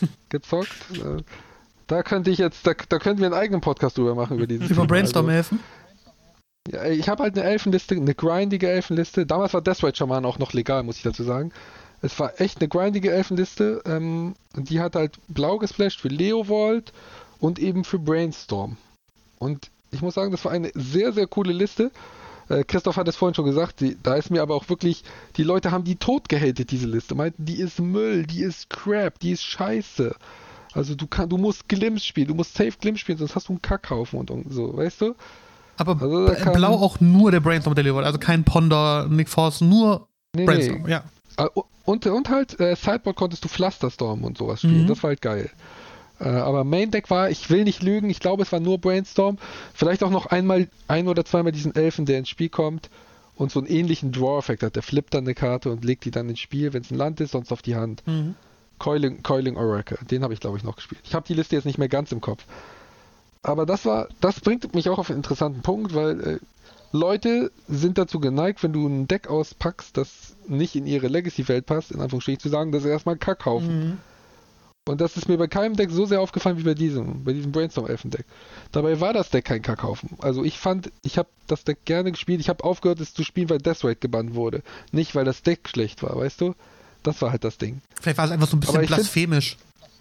mhm. gezockt. Äh, da könnte ich jetzt, da, da könnten wir einen eigenen Podcast drüber machen über dieses Über Brainstorm-Elfen? Also, ja, ich habe halt eine Elfenliste, eine grindige Elfenliste. Damals war Deathright Shaman auch noch legal, muss ich dazu sagen. Es war echt eine grindige Elfenliste. Ähm, die hat halt blau gesplasht für Leovold und eben für Brainstorm. Und ich muss sagen, das war eine sehr, sehr coole Liste. Äh, Christoph hat es vorhin schon gesagt, die, da ist mir aber auch wirklich, die Leute haben die tot gehatet, diese Liste. Meinten, die ist Müll, die ist Crap, die ist Scheiße. Also du kann, du musst Glimpse spielen, du musst safe Glimpse spielen, sonst hast du einen Kackhaufen und, und so, weißt du? Aber also blau auch nur der Brainstorm Delivery, also kein Ponder, Nick Force, nur nee, Brainstorm, nee. ja. Ah, und, und halt, äh, Sideboard konntest du Flusterstorm und sowas spielen, mhm. das war halt geil. Äh, aber Main Deck war, ich will nicht lügen, ich glaube, es war nur Brainstorm. Vielleicht auch noch einmal, ein oder zweimal diesen Elfen, der ins Spiel kommt und so einen ähnlichen Draw-Effekt hat. Der flippt dann eine Karte und legt die dann ins Spiel, wenn es ein Land ist, sonst auf die Hand. Mhm. Coiling, Coiling Oracle. Den habe ich, glaube ich, noch gespielt. Ich habe die Liste jetzt nicht mehr ganz im Kopf. Aber das war, das bringt mich auch auf einen interessanten Punkt, weil äh, Leute sind dazu geneigt, wenn du ein Deck auspackst, das nicht in ihre Legacy-Welt passt, in Anführungsstrichen zu sagen, das ist erstmal Kackhaufen. Mhm. Und das ist mir bei keinem Deck so sehr aufgefallen wie bei diesem, bei diesem Brainstorm-Elfen-Deck. Dabei war das Deck kein Kackhaufen. Also ich fand, ich habe das Deck gerne gespielt. Ich habe aufgehört, es zu spielen, weil Death Rate gebannt wurde. Nicht, weil das Deck schlecht war, weißt du? Das war halt das Ding. Vielleicht war es einfach so ein bisschen blasphemisch.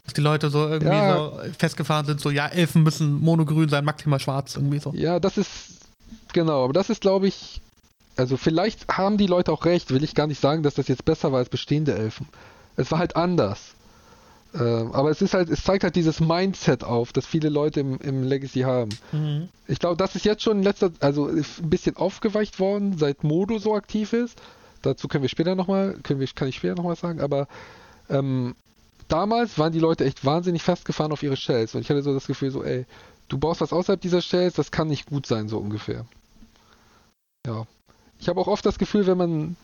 Dass die Leute so irgendwie ja, so festgefahren sind, so, ja, Elfen müssen monogrün sein, maximal schwarz, irgendwie so. Ja, das ist, genau, aber das ist, glaube ich, also vielleicht haben die Leute auch recht, will ich gar nicht sagen, dass das jetzt besser war als bestehende Elfen. Es war halt anders. Ähm, aber es ist halt, es zeigt halt dieses Mindset auf, das viele Leute im, im Legacy haben. Mhm. Ich glaube, das ist jetzt schon in letzter, also ein bisschen aufgeweicht worden, seit Modo so aktiv ist. Dazu können wir später nochmal, kann ich später nochmal sagen, aber ähm, damals waren die Leute echt wahnsinnig festgefahren auf ihre Shells und ich hatte so das Gefühl, so, ey, du baust was außerhalb dieser Shells, das kann nicht gut sein, so ungefähr. Ja. Ich habe auch oft das Gefühl, wenn man,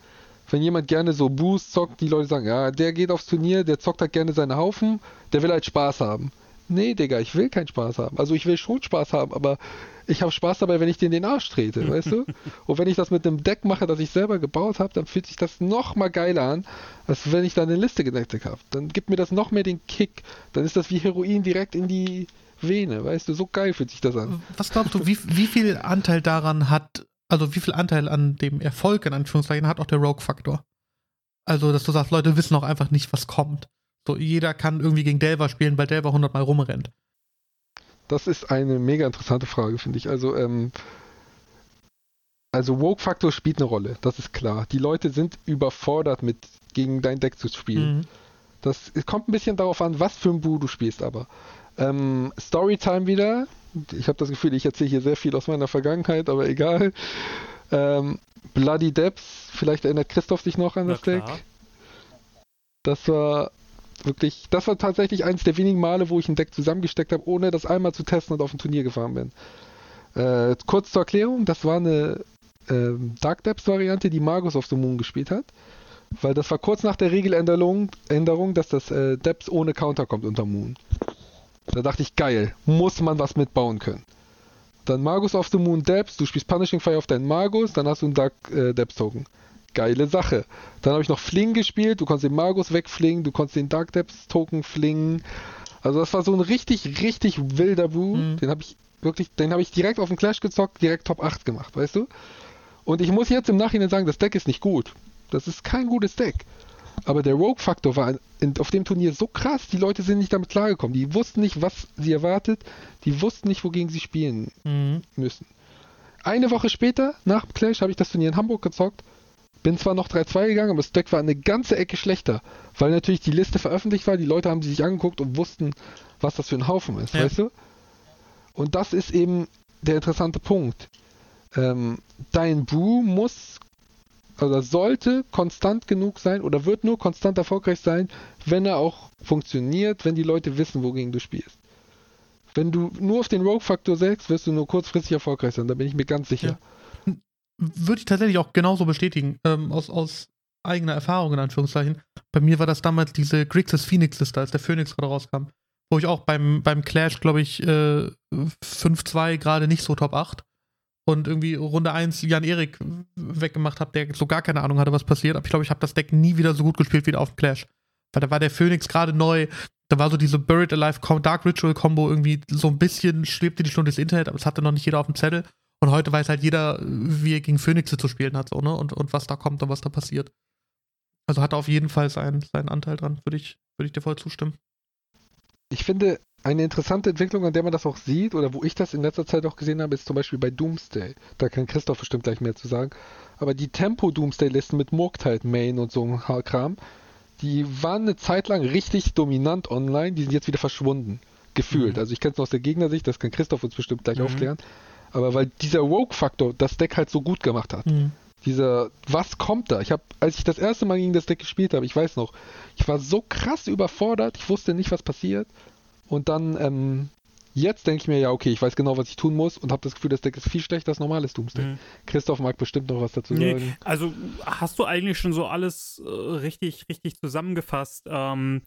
wenn jemand gerne so Boost zockt, die Leute sagen, ja, der geht aufs Turnier, der zockt halt gerne seine Haufen, der will halt Spaß haben. Nee, Digga, ich will keinen Spaß haben. Also ich will schon Spaß haben, aber ich habe Spaß dabei, wenn ich dir in den Arsch trete, weißt du? [LAUGHS] Und wenn ich das mit einem Deck mache, das ich selber gebaut habe, dann fühlt sich das noch mal geiler an, als wenn ich da eine Liste gedeckt habe. Dann gibt mir das noch mehr den Kick. Dann ist das wie Heroin direkt in die Vene, weißt du? So geil fühlt sich das an. Was glaubst du, wie, wie viel Anteil daran hat, also wie viel Anteil an dem Erfolg in Anführungszeichen hat auch der Rogue-Faktor? Also, dass du sagst, Leute wissen auch einfach nicht, was kommt. So, jeder kann irgendwie gegen Delver spielen, weil Delver 100 Mal rumrennt. Das ist eine mega interessante Frage, finde ich. Also, ähm, also Woke-Faktor spielt eine Rolle, das ist klar. Die Leute sind überfordert mit gegen dein Deck zu spielen. Mhm. Das es kommt ein bisschen darauf an, was für ein Bu du spielst, aber. Ähm, Storytime wieder. Ich habe das Gefühl, ich erzähle hier sehr viel aus meiner Vergangenheit, aber egal. Ähm, Bloody Depths, vielleicht erinnert Christoph sich noch an das Deck. Das war wirklich, das war tatsächlich eines der wenigen Male, wo ich ein Deck zusammengesteckt habe, ohne das einmal zu testen und auf ein Turnier gefahren bin. Äh, kurz zur Erklärung, das war eine ähm, Dark Depths Variante, die Magus of the Moon gespielt hat. Weil das war kurz nach der Regeländerung, Änderung, dass das äh, Depths ohne Counter kommt unter Moon. Da dachte ich, geil, muss man was mitbauen können. Dann Magus of the Moon Depths, du spielst Punishing Fire auf deinen Magus, dann hast du einen Dark äh, Depths Token. Geile Sache. Dann habe ich noch Fling gespielt, du konntest den Magus wegflingen, du konntest den Dark Depths Token flingen. Also das war so ein richtig, richtig wilder Bu. Mhm. Den habe ich wirklich, den habe ich direkt auf den Clash gezockt, direkt Top 8 gemacht, weißt du? Und ich muss jetzt im Nachhinein sagen, das Deck ist nicht gut. Das ist kein gutes Deck. Aber der Rogue-Faktor war in, auf dem Turnier so krass, die Leute sind nicht damit klargekommen. Die wussten nicht, was sie erwartet. Die wussten nicht, wogegen sie spielen Mhm. müssen. Eine Woche später, nach Clash, habe ich das Turnier in Hamburg gezockt. Bin zwar noch 3-2 gegangen, aber das Deck war eine ganze Ecke schlechter. Weil natürlich die Liste veröffentlicht war, die Leute haben sie sich angeguckt und wussten, was das für ein Haufen ist, Ja. weißt du? Und das ist eben der interessante Punkt. Ähm, dein Brew muss oder sollte konstant genug sein oder wird nur konstant erfolgreich sein, wenn er auch funktioniert, wenn die Leute wissen, wogegen du spielst. Wenn du nur auf den Rogue-Faktor setzt, wirst du nur kurzfristig erfolgreich sein, da bin ich mir ganz sicher. Würde ich tatsächlich auch genauso bestätigen, ähm, aus, aus eigener Erfahrung in Anführungszeichen. Bei mir war das damals diese Grixis Phoenix-Liste, als der Phoenix gerade rauskam. Wo ich auch beim, beim Clash, glaube ich, äh, 5-2 gerade nicht so Top 8 und irgendwie Runde 1 Jan Erik weggemacht habe, der so gar keine Ahnung hatte, was passiert. Aber ich glaube, ich habe das Deck nie wieder so gut gespielt wie auf dem Clash. Weil da war der Phoenix gerade neu. Da war so diese Buried Alive Dark Ritual Combo irgendwie so ein bisschen schwebte die Stunde ins Internet, aber es hatte noch nicht jeder auf dem Zettel. Und heute weiß halt jeder, wie er gegen Phoenixe zu spielen hat, so, ne? Und, und was da kommt und was da passiert. Also hat er auf jeden Fall seinen, seinen Anteil dran, würde ich, würde ich dir voll zustimmen. Ich finde, eine interessante Entwicklung, an der man das auch sieht, oder wo ich das in letzter Zeit auch gesehen habe, ist zum Beispiel bei Doomsday. Da kann Christoph bestimmt gleich mehr zu sagen. Aber die Tempo-Doomsday-Listen mit Murktide Main und so ein Kram, die waren eine Zeit lang richtig dominant online, die sind jetzt wieder verschwunden. Gefühlt. Mhm. Also ich kenne es aus der Gegnersicht, das kann Christoph uns bestimmt gleich Mhm. aufklären. Aber weil dieser Rogue-Faktor das Deck halt so gut gemacht hat. Dieser, was kommt da? Ich habe, als ich das erste Mal gegen das Deck gespielt habe, ich weiß noch, ich war so krass überfordert, ich wusste nicht, was passiert. Und dann, ähm, jetzt denke ich mir, ja, okay, ich weiß genau, was ich tun muss und habe das Gefühl, das Deck ist viel schlechter als normales Doomsday. Mhm. Christoph mag bestimmt noch was dazu Nee, sagen. also hast du eigentlich schon so alles äh, richtig, richtig zusammengefasst. Ähm,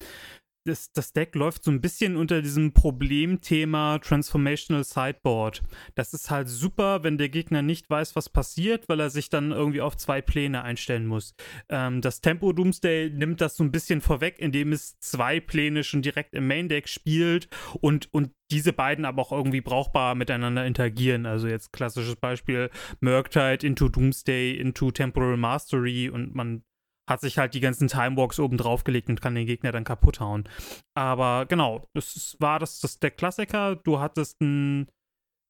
das, das Deck läuft so ein bisschen unter diesem Problemthema Transformational Sideboard. Das ist halt super, wenn der Gegner nicht weiß, was passiert, weil er sich dann irgendwie auf zwei Pläne einstellen muss. Ähm, das Tempo Doomsday nimmt das so ein bisschen vorweg, indem es zwei Pläne schon direkt im Main Deck spielt und, und diese beiden aber auch irgendwie brauchbar miteinander interagieren. Also jetzt klassisches Beispiel Murktide into Doomsday into Temporal Mastery und man hat sich halt die ganzen Timewalks oben draufgelegt und kann den Gegner dann kaputt hauen. Aber genau, das war das, das der Klassiker. Du hattest ein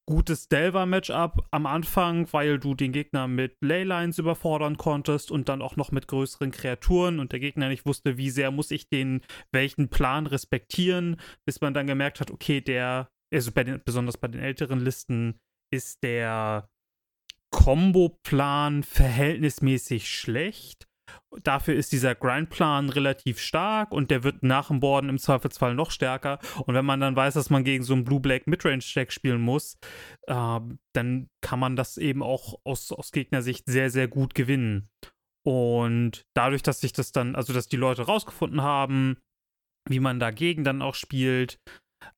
gutes Delver-Matchup am Anfang, weil du den Gegner mit Leylines überfordern konntest und dann auch noch mit größeren Kreaturen und der Gegner nicht wusste, wie sehr muss ich den welchen Plan respektieren, bis man dann gemerkt hat, okay, der, also bei den, besonders bei den älteren Listen, ist der Combo-Plan verhältnismäßig schlecht Dafür ist dieser Grindplan relativ stark und der wird nach dem Boarden im Zweifelsfall noch stärker. Und wenn man dann weiß, dass man gegen so einen Blue-Black Midrange-Deck spielen muss, äh, dann kann man das eben auch aus, aus Gegnersicht sehr, sehr gut gewinnen. Und dadurch, dass sich das dann, also dass die Leute rausgefunden haben, wie man dagegen dann auch spielt,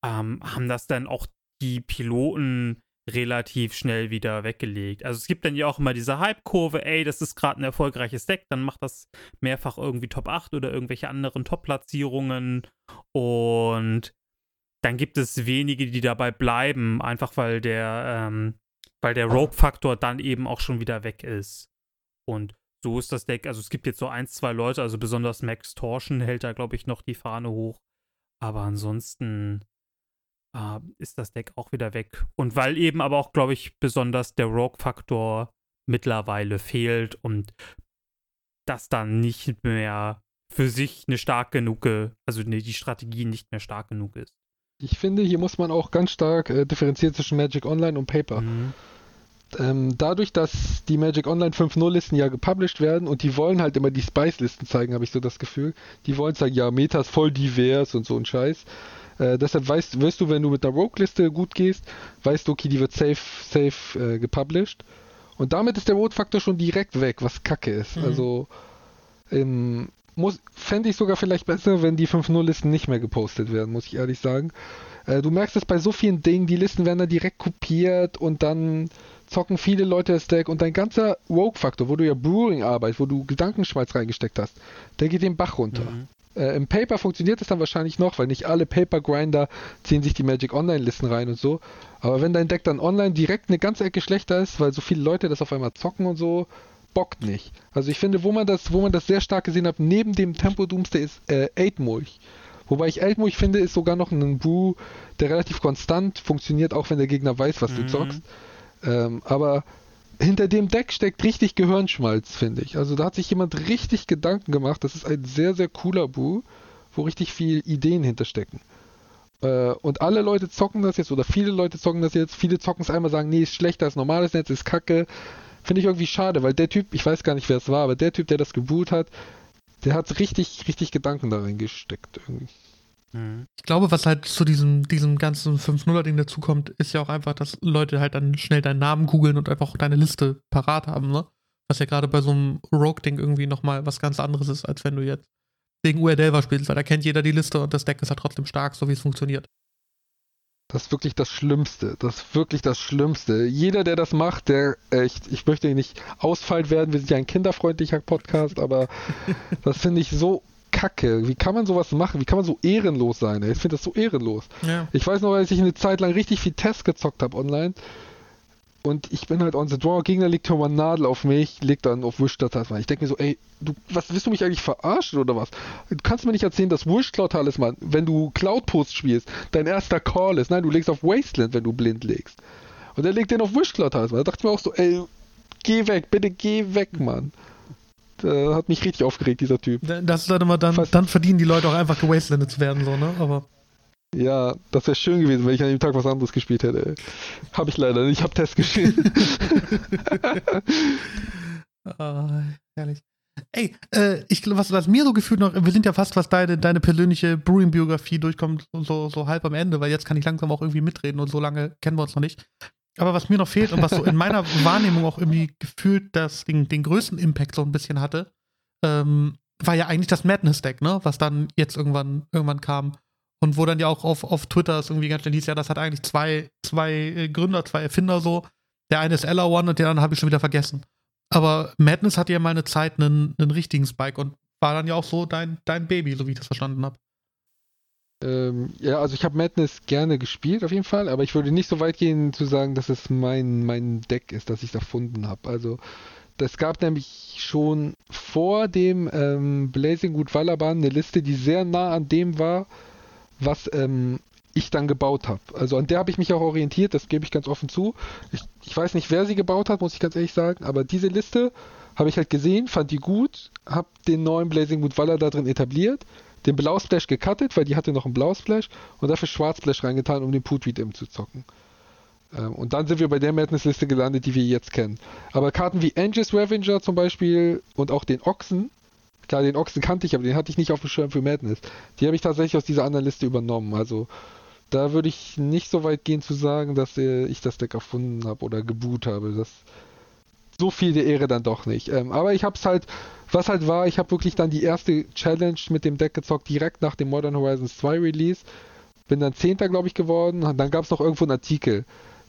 ähm, haben das dann auch die Piloten relativ schnell wieder weggelegt. Also es gibt dann ja auch immer diese Hype-Kurve, ey, das ist gerade ein erfolgreiches Deck, dann macht das mehrfach irgendwie Top 8 oder irgendwelche anderen Top-Platzierungen und dann gibt es wenige, die dabei bleiben, einfach weil der, ähm, weil der Rogue-Faktor dann eben auch schon wieder weg ist. Und so ist das Deck, also es gibt jetzt so ein, zwei Leute, also besonders Max Torsion hält da, glaube ich, noch die Fahne hoch. Aber ansonsten äh, ist das Deck auch wieder weg. Und weil eben aber auch, glaube ich, besonders der Rogue-Faktor mittlerweile fehlt und das dann nicht mehr für sich eine stark genug, also ne, die Strategie nicht mehr stark genug ist. Ich finde, hier muss man auch ganz stark äh, differenzieren zwischen Magic Online und Paper. Mhm. Ähm, dadurch, dass die Magic Online 5.0-Listen ja gepublished werden und die wollen halt immer die Spice-Listen zeigen, habe ich so das Gefühl. Die wollen sagen, ja, Meta ist voll divers und so ein Scheiß. Äh, deshalb weißt, wirst du, wenn du mit der Rogue-Liste gut gehst, weißt du, okay, die wird safe, safe äh, gepublished. Und damit ist der Vote-Faktor schon direkt weg, was kacke ist. Mhm. Also ähm, fände ich sogar vielleicht besser, wenn die 5.0-Listen nicht mehr gepostet werden, muss ich ehrlich sagen. Äh, du merkst es bei so vielen Dingen, die Listen werden da direkt kopiert und dann zocken viele Leute das Deck und dein ganzer Rogue-Faktor, wo du ja Brewing arbeitest, wo du Gedankenschmalz reingesteckt hast, der geht den Bach runter. Mhm. Äh, Im Paper funktioniert es dann wahrscheinlich noch, weil nicht alle Paper-Grinder ziehen sich die Magic Online-Listen rein und so. Aber wenn dein Deck dann online direkt eine ganze Ecke schlechter ist, weil so viele Leute das auf einmal zocken und so, bockt nicht. Also ich finde, wo man das, wo man das sehr stark gesehen hat, neben dem Tempo Doomsday ist äh, Mulch. Wobei ich Mulch finde, ist sogar noch ein Brew, der relativ konstant funktioniert, auch wenn der Gegner weiß, was mhm. du zockst. Ähm, aber hinter dem Deck steckt richtig Gehirnschmalz, finde ich. Also da hat sich jemand richtig Gedanken gemacht. Das ist ein sehr, sehr cooler Boo, wo richtig viel Ideen hinterstecken. Äh, und alle Leute zocken das jetzt, oder viele Leute zocken das jetzt. Viele zocken es einmal, sagen, nee, ist schlechter als normales Netz, ist kacke. Finde ich irgendwie schade, weil der Typ, ich weiß gar nicht, wer es war, aber der Typ, der das geboot hat, der hat richtig, richtig Gedanken darin gesteckt. Irgendwie. Mhm. Ich glaube, was halt zu diesem, diesem ganzen 5-0er-Ding dazukommt, ist ja auch einfach, dass Leute halt dann schnell deinen Namen googeln und einfach deine Liste parat haben, ne? Was ja gerade bei so einem Rogue-Ding irgendwie nochmal was ganz anderes ist, als wenn du jetzt gegen URDelver spielst, weil da kennt jeder die Liste und das Deck ist halt trotzdem stark, so wie es funktioniert. Das ist wirklich das Schlimmste. Das ist wirklich das Schlimmste. Jeder, der das macht, der echt, ich möchte nicht ausfallen werden, wir sind ja ein kinderfreundlicher Podcast, aber [LAUGHS] das finde ich so kacke. Wie kann man sowas machen? Wie kann man so ehrenlos sein? Ey? Ich finde das so ehrenlos. Ja. Ich weiß noch, als ich eine Zeit lang richtig viel Test gezockt habe online und ich bin halt on the draw, Gegner legt mal Nadel auf mich, legt dann auf Wish-Talisman. Ich denke mir so, ey, du, was willst du mich eigentlich verarschen oder was? Du kannst mir nicht erzählen, dass Wish-Talisman, wenn du Cloud-Post spielst, dein erster Call ist. Nein, du legst auf Wasteland, wenn du blind legst. Und er legt den auf Wish-Talisman. Da dachte ich mir auch so, ey, geh weg, bitte geh weg, Mann. Der hat mich richtig aufgeregt, dieser Typ. Das ist dann immer dann, dann verdienen die Leute auch einfach gewastelandet zu werden, so, ne? Aber. Ja, das wäre schön gewesen, wenn ich an dem Tag was anderes gespielt hätte. Habe ich leider nicht. Ich habe Test gespielt. oh, [LAUGHS] herrlich. Ey, äh, ich, was, was mir so gefühlt noch, wir sind ja fast, was deine, deine persönliche Brewing-Biografie durchkommt, so, so halb am Ende, weil jetzt kann ich langsam auch irgendwie mitreden und so lange kennen wir uns noch nicht. Aber was mir noch fehlt und was so in [LAUGHS] meiner Wahrnehmung auch irgendwie gefühlt das, den, den größten Impact so ein bisschen hatte, ähm, war ja eigentlich das Madness-Deck, ne? Was dann jetzt irgendwann, irgendwann kam. Und wo dann ja auch auf, auf Twitter es irgendwie ganz schnell hieß, ja, das hat eigentlich zwei, zwei äh, Gründer, zwei Erfinder so. Der eine ist Ella One und den anderen habe ich schon wieder vergessen. Aber Madness hatte ja mal eine Zeit einen, einen richtigen Spike und war dann ja auch so dein, dein Baby, so wie ich das verstanden habe. Ähm, ja, also ich habe Madness gerne gespielt auf jeden Fall, aber ich würde nicht so weit gehen zu sagen, dass es mein, mein Deck ist, das ich erfunden habe. Also es gab nämlich schon vor dem ähm, Blazing Good Wallaban eine Liste, die sehr nah an dem war, was ähm, ich dann gebaut habe. Also an der habe ich mich auch orientiert, das gebe ich ganz offen zu. Ich, ich weiß nicht, wer sie gebaut hat, muss ich ganz ehrlich sagen, aber diese Liste habe ich halt gesehen, fand die gut, habe den neuen Blazing Mood Waller da drin etabliert, den Blausplash gecuttet, weil die hatte noch einen Blausplash und dafür Schwarzsplash reingetan, um den Putweed im zu zocken. Ähm, und dann sind wir bei der Madness-Liste gelandet, die wir jetzt kennen. Aber Karten wie Angels Revenger zum Beispiel und auch den Ochsen, klar, den Ochsen kannte ich, aber den hatte ich nicht auf dem Schirm für Madness. Die habe ich tatsächlich aus dieser anderen Liste übernommen. Also da würde ich nicht so weit gehen zu sagen, dass ich das Deck erfunden habe oder geboot habe. Das so viel der Ehre dann doch nicht. Ähm, aber ich habe es halt, was halt war, ich habe wirklich dann die erste Challenge mit dem Deck gezockt, direkt nach dem Modern Horizons 2 Release. Bin dann Zehnter, glaube ich, geworden. Und dann gab es noch irgendwo einen Artikel.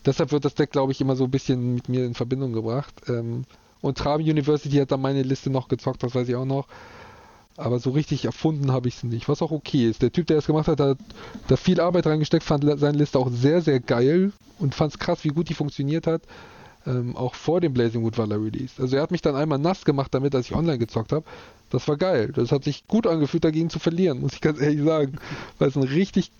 Deshalb wird das Deck, glaube ich, immer so ein bisschen mit mir in Verbindung gebracht. Ähm, und Traum University hat dann meine Liste noch gezockt, das weiß ich auch noch. Aber so richtig erfunden habe ich es nicht, was auch okay ist. Der Typ, der es gemacht hat, hat da viel Arbeit reingesteckt, fand seine Liste auch sehr, sehr geil und fand es krass, wie gut die funktioniert hat. Ähm, auch vor dem Blazing Wood Valor Release. Also er hat mich dann einmal nass gemacht damit, als ich online gezockt habe. Das war geil. Das hat sich gut angefühlt, dagegen zu verlieren, [LAUGHS] muss ich ganz ehrlich sagen. Weil es ein richtig.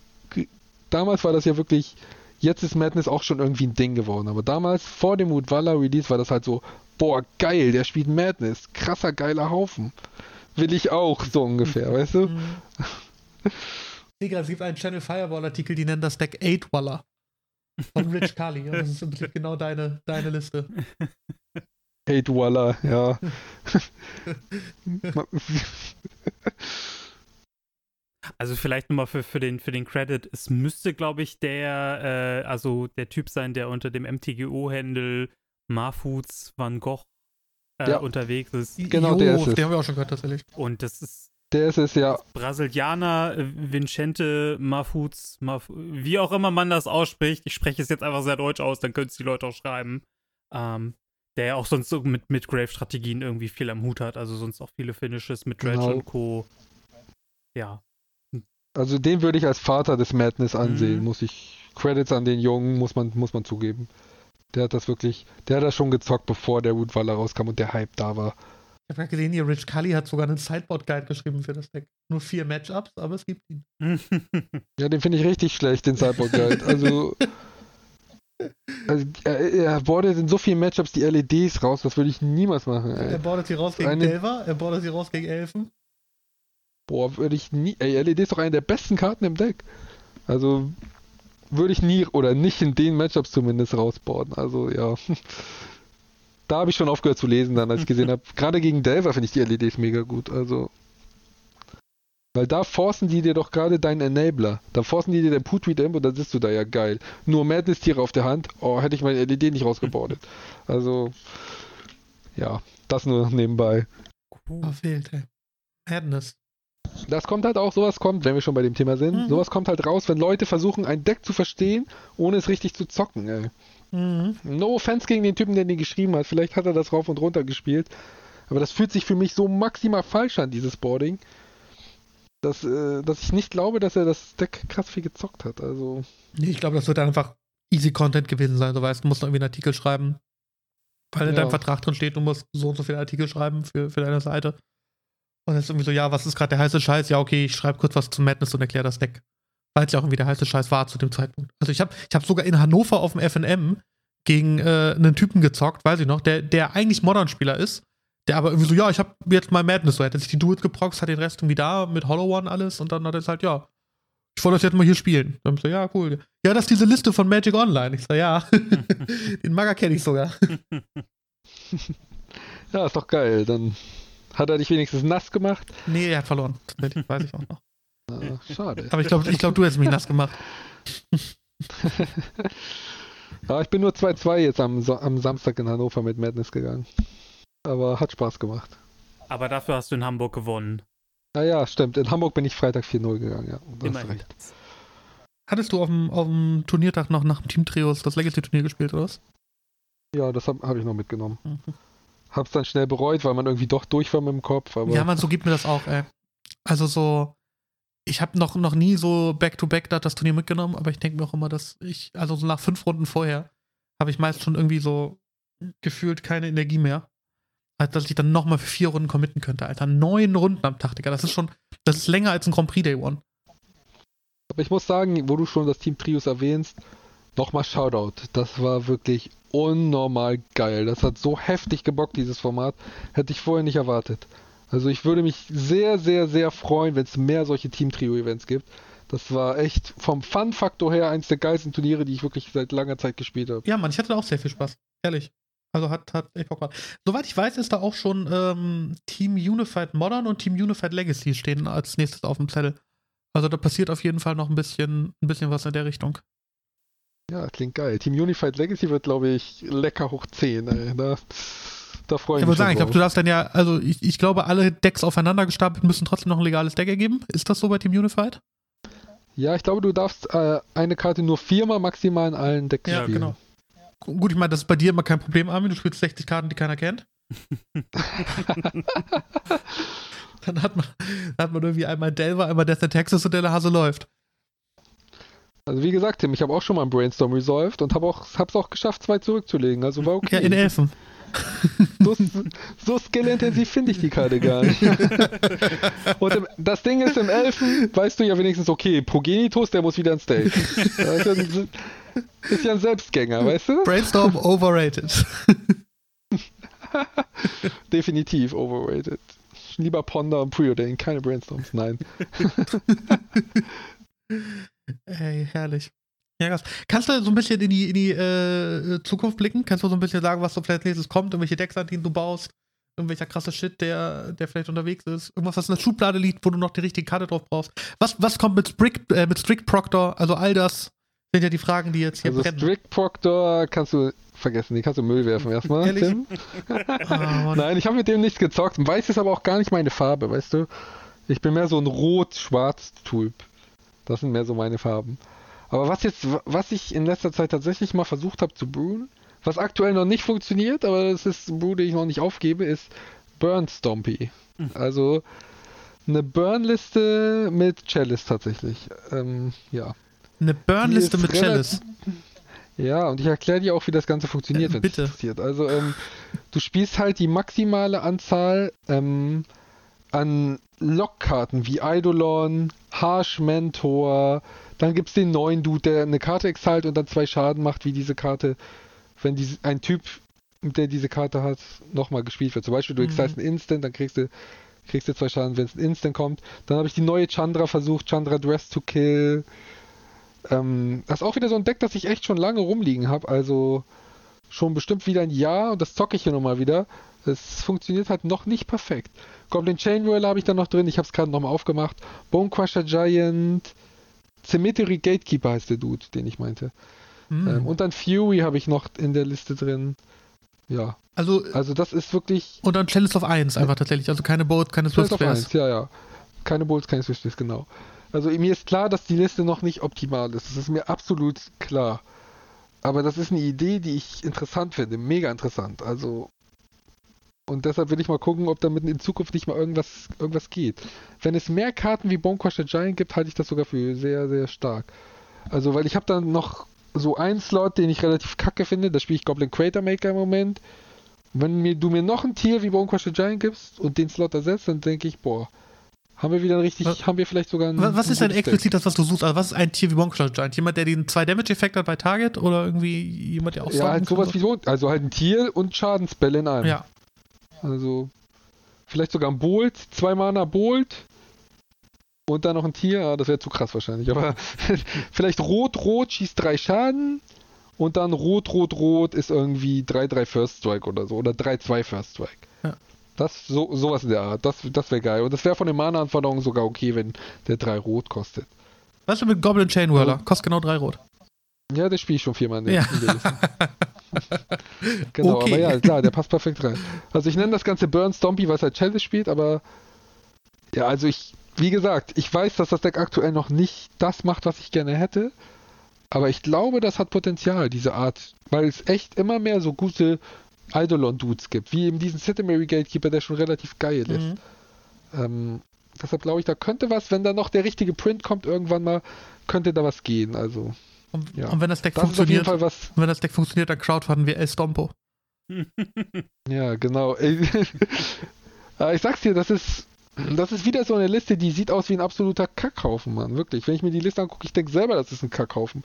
Damals war das ja wirklich. Jetzt ist Madness auch schon irgendwie ein Ding geworden. Aber damals, vor dem Wood Valor Release, war das halt so, boah, geil, der spielt Madness. Krasser, geiler Haufen will ich auch, so ungefähr, weißt du? Mhm. [LAUGHS] Digga, es gibt einen Channel Fireball-Artikel, die nennen das Deck 8 Waller. Von Rich Kali. Und das ist im Prinzip genau deine, deine Liste. 8 Waller, ja. [LAUGHS] Also vielleicht nochmal für, für, den, für den Credit. Es müsste, glaube ich, der, äh, also der Typ sein, der unter dem MTGO-Händel Marfuts Van Gogh äh, ja. unterwegs ist. Genau, jo, der ist es. Den haben wir auch schon gehört, tatsächlich. Und das ist. Der ist es, ja. Brasilianer äh, Vincente Mafuts, Maf wie auch immer man das ausspricht. Ich spreche es jetzt einfach sehr deutsch aus, dann können es die Leute auch schreiben. Ähm, der ja auch sonst so mit, mit Grave-Strategien irgendwie viel am Hut hat. Also sonst auch viele Finishes mit Dredge genau. und Co. Ja. Also den würde ich als Vater des Madness ansehen, mhm. muss ich. Credits an den Jungen, muss man, muss man zugeben. Der hat das wirklich, der hat das schon gezockt, bevor der Rootwaller rauskam und der Hype da war. Ich habe gerade gesehen, hier Rich Cully hat sogar einen Sideboard-Guide geschrieben für das Deck. Nur vier Matchups, aber es gibt ihn. [LAUGHS] ja, den finde ich richtig schlecht, den Sideboard-Guide. Also, also er, er bordet in so vielen Matchups die LEDs raus, das würde ich niemals machen. Ey. Er bordet sie raus gegen Eine... Delver, er bordet sie raus gegen Elfen. Boah, würde ich nie. Ey, LED ist doch eine der besten Karten im Deck. Also, würde ich nie oder nicht in den Matchups zumindest rausbauen. Also ja. [LAUGHS] Da habe ich schon aufgehört zu lesen, dann als ich gesehen habe. [LAUGHS] Gerade gegen Delver finde ich die LEDs mega gut. Also. Weil da forcen die dir doch gerade deinen Enabler. Da forcen die dir den Putweed Imp und dann sitzt du da ja geil. Nur Madness-Tiere auf der Hand. Oh, hätte ich meine LED nicht rausgebordet. [LAUGHS] Also. Ja, das nur nebenbei. Oh, fehlt, ey. Madness. Das kommt halt auch, sowas kommt, wenn wir schon bei dem Thema sind, mhm. sowas kommt halt raus, wenn Leute versuchen, ein Deck zu verstehen, ohne es richtig zu zocken, ey. Mhm. No offense gegen den Typen, der den geschrieben hat. Vielleicht hat er das rauf und runter gespielt. Aber das fühlt sich für mich so maximal falsch an, dieses Boarding, dass, äh, dass ich nicht glaube, dass er das Deck krass viel gezockt hat. Also. Nee, ich glaube, das wird einfach easy Content gewesen sein. Du weißt, du musst noch irgendwie einen Artikel schreiben. Weil in ja. deinem Vertrag drin steht, du musst so und so viele Artikel schreiben für, für deine Seite. Und jetzt irgendwie so, ja, was ist gerade der heiße Scheiß? Ja, okay, ich schreibe kurz was zu Madness und erkläre das Deck. Weil es ja auch irgendwie der heiße Scheiß war zu dem Zeitpunkt. Also ich habe ich hab sogar in Hannover auf dem FNM gegen äh, einen Typen gezockt, weiß ich noch, der, der eigentlich Modern-Spieler ist, der aber irgendwie so, ja, ich habe jetzt mal Madness, so er hat sich die Duet geproxt, hat den Rest irgendwie da mit Hollow One alles und dann hat er gesagt, ja, ich wollte das jetzt mal hier spielen. Dann ich so, ja, cool. Ja, das ist diese Liste von Magic Online. Ich so, ja, [LAUGHS] den Mager kenne ich sogar. [LAUGHS] ja, ist doch geil. Dann hat er dich wenigstens nass gemacht? Nee, er hat verloren. Das weiß ich auch noch. Ah, schade. Aber ich glaube, ich glaub, du hättest mich nass gemacht. [LAUGHS] ja, ich bin nur 2-2 jetzt am, am Samstag in Hannover mit Madness gegangen. Aber hat Spaß gemacht. Aber dafür hast du in Hamburg gewonnen. Ah ja, stimmt. In Hamburg bin ich Freitag 4-0 gegangen, ja. Das Immerhin. recht. Hattest du auf dem, auf dem Turniertag noch nach dem Team Trios das Legacy-Turnier gespielt, oder was? Ja, das habe hab ich noch mitgenommen. Mhm hab's dann schnell bereut, weil man irgendwie doch durch war mit dem Kopf. Aber ja, man, so gibt mir das auch, ey. Also so, ich habe noch, noch nie so Back-to-Back -back das Turnier mitgenommen, aber ich denke mir auch immer, dass ich, also so nach fünf Runden vorher, habe ich meist schon irgendwie so gefühlt keine Energie mehr. Als dass ich dann nochmal für vier Runden committen könnte, Alter. Neun Runden am Tag, Digga. Das ist schon, das ist länger als ein Grand Prix Day One. Aber ich muss sagen, wo du schon das Team Trios erwähnst, nochmal Shoutout. Das war wirklich unnormal geil. Das hat so heftig gebockt, dieses Format. Hätte ich vorher nicht erwartet. Also ich würde mich sehr, sehr, sehr freuen, wenn es mehr solche Team-Trio-Events gibt. Das war echt vom Fun-Faktor her eins der geilsten Turniere, die ich wirklich seit langer Zeit gespielt habe. Ja, Mann, ich hatte da auch sehr viel Spaß. Ehrlich. Also hat, hat echt Bock gemacht. Soweit ich weiß, ist da auch schon ähm, Team Unified Modern und Team Unified Legacy stehen als nächstes auf dem Zettel. Also da passiert auf jeden Fall noch ein bisschen, ein bisschen was in der Richtung. Ja, klingt geil. Team Unified Legacy wird, glaube ich, lecker hoch 10. Ey. Da, da freue ich Ich mich. würde sagen, ich glaube, du darfst dann ja, also ich, ich glaube, alle Decks aufeinander gestapelt müssen trotzdem noch ein legales Deck ergeben. Ist das so bei Team Unified? Ja, ich glaube, du darfst äh, eine Karte nur viermal maximal in allen Decks Ja, spielen. genau. Gut, ich meine, das ist bei dir immer kein Problem, Armin. Du spielst 60 Karten, die keiner kennt. [LAUGHS] [LAUGHS] dann hat man, hat man irgendwie einmal Delver, einmal Death and Texas und der Hase läuft. Also wie gesagt, Tim, ich habe auch schon mal ein Brainstorm resolved und habe auch, hab's auch geschafft, zwei zurückzulegen. Also war okay. Ja, in Elfen. So, so skillintensiv finde ich die Karte gar nicht. [LAUGHS] und im, das Ding ist, im Elfen weißt du ja wenigstens, okay, Progenitus, der muss wieder ins Stage. Das ist ja ein, ist ja ein Selbstgänger, weißt du? Brainstorm overrated. [LAUGHS] Definitiv overrated. Lieber Ponder und Preordain, keine Brainstorms, nein. [LAUGHS] Ey, herrlich. Ja, krass. Kannst du so ein bisschen in die, in die äh, Zukunft blicken? Kannst du so ein bisschen sagen, was so vielleicht nächstes kommt? Irgendwelche Decks, an denen du baust? Irgendwelcher krasse Shit, der, der vielleicht unterwegs ist? Irgendwas, was in der Schublade liegt, wo du noch die richtige Karte drauf brauchst? Was, was kommt mit Strict, äh, mit Strict Proctor? Also all das sind ja die Fragen, die jetzt hier Also brennen. Strict Proctor kannst du vergessen, die kannst du Müll werfen erstmal? Tim. [LAUGHS] [LAUGHS] Mann. Nein, ich habe mit dem nichts gezockt. Weiß ist aber auch gar nicht meine Farbe, weißt du? Ich bin mehr so ein Rot-Schwarz-Typ. Das sind mehr so meine Farben. Aber was jetzt, was ich in letzter Zeit tatsächlich mal versucht habe zu brewen, was aktuell noch nicht funktioniert, aber das ist ein Brew, den ich noch nicht aufgebe, ist Burn Stompy. Hm. Also eine Burn-Liste mit Chalice tatsächlich. Ähm, ja. Eine Burn-Liste mit Chalice. Ja, und ich erkläre dir auch, wie das Ganze funktioniert, Äh, wenn es bitte. interessiert. Also, ähm, du spielst halt die maximale Anzahl ähm, an Lockkarten wie Eidolon, Harsh Mentor, dann gibt es den neuen Dude, der eine Karte exalt und dann zwei Schaden macht, wie diese Karte, wenn diese, ein Typ, der diese Karte hat, nochmal gespielt wird. Zum Beispiel, du Mhm. exalst einen Instant, dann kriegst du, kriegst du zwei Schaden, wenn es ein Instant kommt. Dann habe ich die neue Chandra versucht, Chandra Dress to Kill. Ähm, das ist auch wieder so ein Deck, das ich echt schon lange rumliegen habe. Also schon bestimmt wieder ein Jahr und das zocke ich hier nochmal wieder. Es funktioniert halt noch nicht perfekt. Goblin Chain Whirler habe ich da noch drin. Ich habe es gerade nochmal aufgemacht. Bone Crusher Giant. Cemetery Gatekeeper heißt der Dude, den ich meinte. Hm. Ähm, und dann Fury habe ich noch in der Liste drin. Ja, also, also das ist wirklich und dann Chalice auf 1 einfach tatsächlich. Also keine Boat, keine Swift Swift auf Bears. 1, ja, ja. Keine Bulls, keine Switches, genau. Also mir ist klar, dass die Liste noch nicht optimal ist. Das ist mir absolut klar. Aber das ist eine Idee, die ich interessant finde. Mega interessant. Also. Und deshalb will ich mal gucken, ob damit in Zukunft nicht mal irgendwas, irgendwas geht. Wenn es mehr Karten wie Bone Crusher Giant gibt, halte ich das sogar für sehr, sehr stark. Also, weil ich habe dann noch so einen Slot, den ich relativ kacke finde. Da spiele ich Goblin Crater Maker im Moment. Wenn mir, du mir noch ein Tier wie Bone Crusher Giant gibst und den Slot ersetzt, dann denke ich, boah, haben wir wieder ein richtig, Was- haben wir vielleicht sogar ein. Was, ist denn explizit das, was du suchst? Also was ist ein Tier wie Bonkler Giant? Jemand, der den 2 Damage-Effekt hat bei Target oder irgendwie jemand, der auch Ja, halt sowas wie so, also halt ein Tier und Schadensbälle in einem. Ja, Also vielleicht sogar ein Bolt, zwei Mana Bolt und dann noch ein Tier. Ah, das wäre zu krass wahrscheinlich. Aber [LAUGHS] vielleicht Rot-Rot schießt drei Schaden und dann Rot-Rot-Rot ist irgendwie 3-3 First Strike oder so. Oder 3-2 First Strike. Ja. Das, so, sowas in der Art. Das, das wäre geil. Und das wäre von den Mana-Anforderungen sogar okay, wenn der 3 Rot kostet. Was ist mit Goblin Chain Whirler? Kostet genau 3 Rot. Ja, das spiele ich schon viermal in Ja. [LAUGHS] Genau, Okay. aber ja, klar, der passt perfekt rein. Also ich nenne das Ganze Burn Stompy, weil es halt Chalice spielt, aber ja, also ich, wie gesagt, ich weiß, dass das Deck aktuell noch nicht das macht, was ich gerne hätte, aber ich glaube, das hat Potenzial, diese Art, weil es echt immer mehr so gute Eidolon-Dudes gibt, wie eben diesen Citimary Gatekeeper, der schon relativ geil ist. Mhm. Ähm, deshalb glaube ich, da könnte was, wenn da noch der richtige Print kommt irgendwann mal, könnte da was gehen, also Und, Ja. und wenn das Deck das funktioniert, was, wenn das Deck funktioniert, dann crowdfunden wir El Stompo. [LAUGHS] Ja, genau. Ah, [LAUGHS] ich sag's dir, das ist Das ist wieder so eine Liste, die sieht aus wie ein absoluter Kackhaufen, Mann. Wirklich. Wenn ich mir die Liste angucke, ich denke selber, das ist ein Kackhaufen.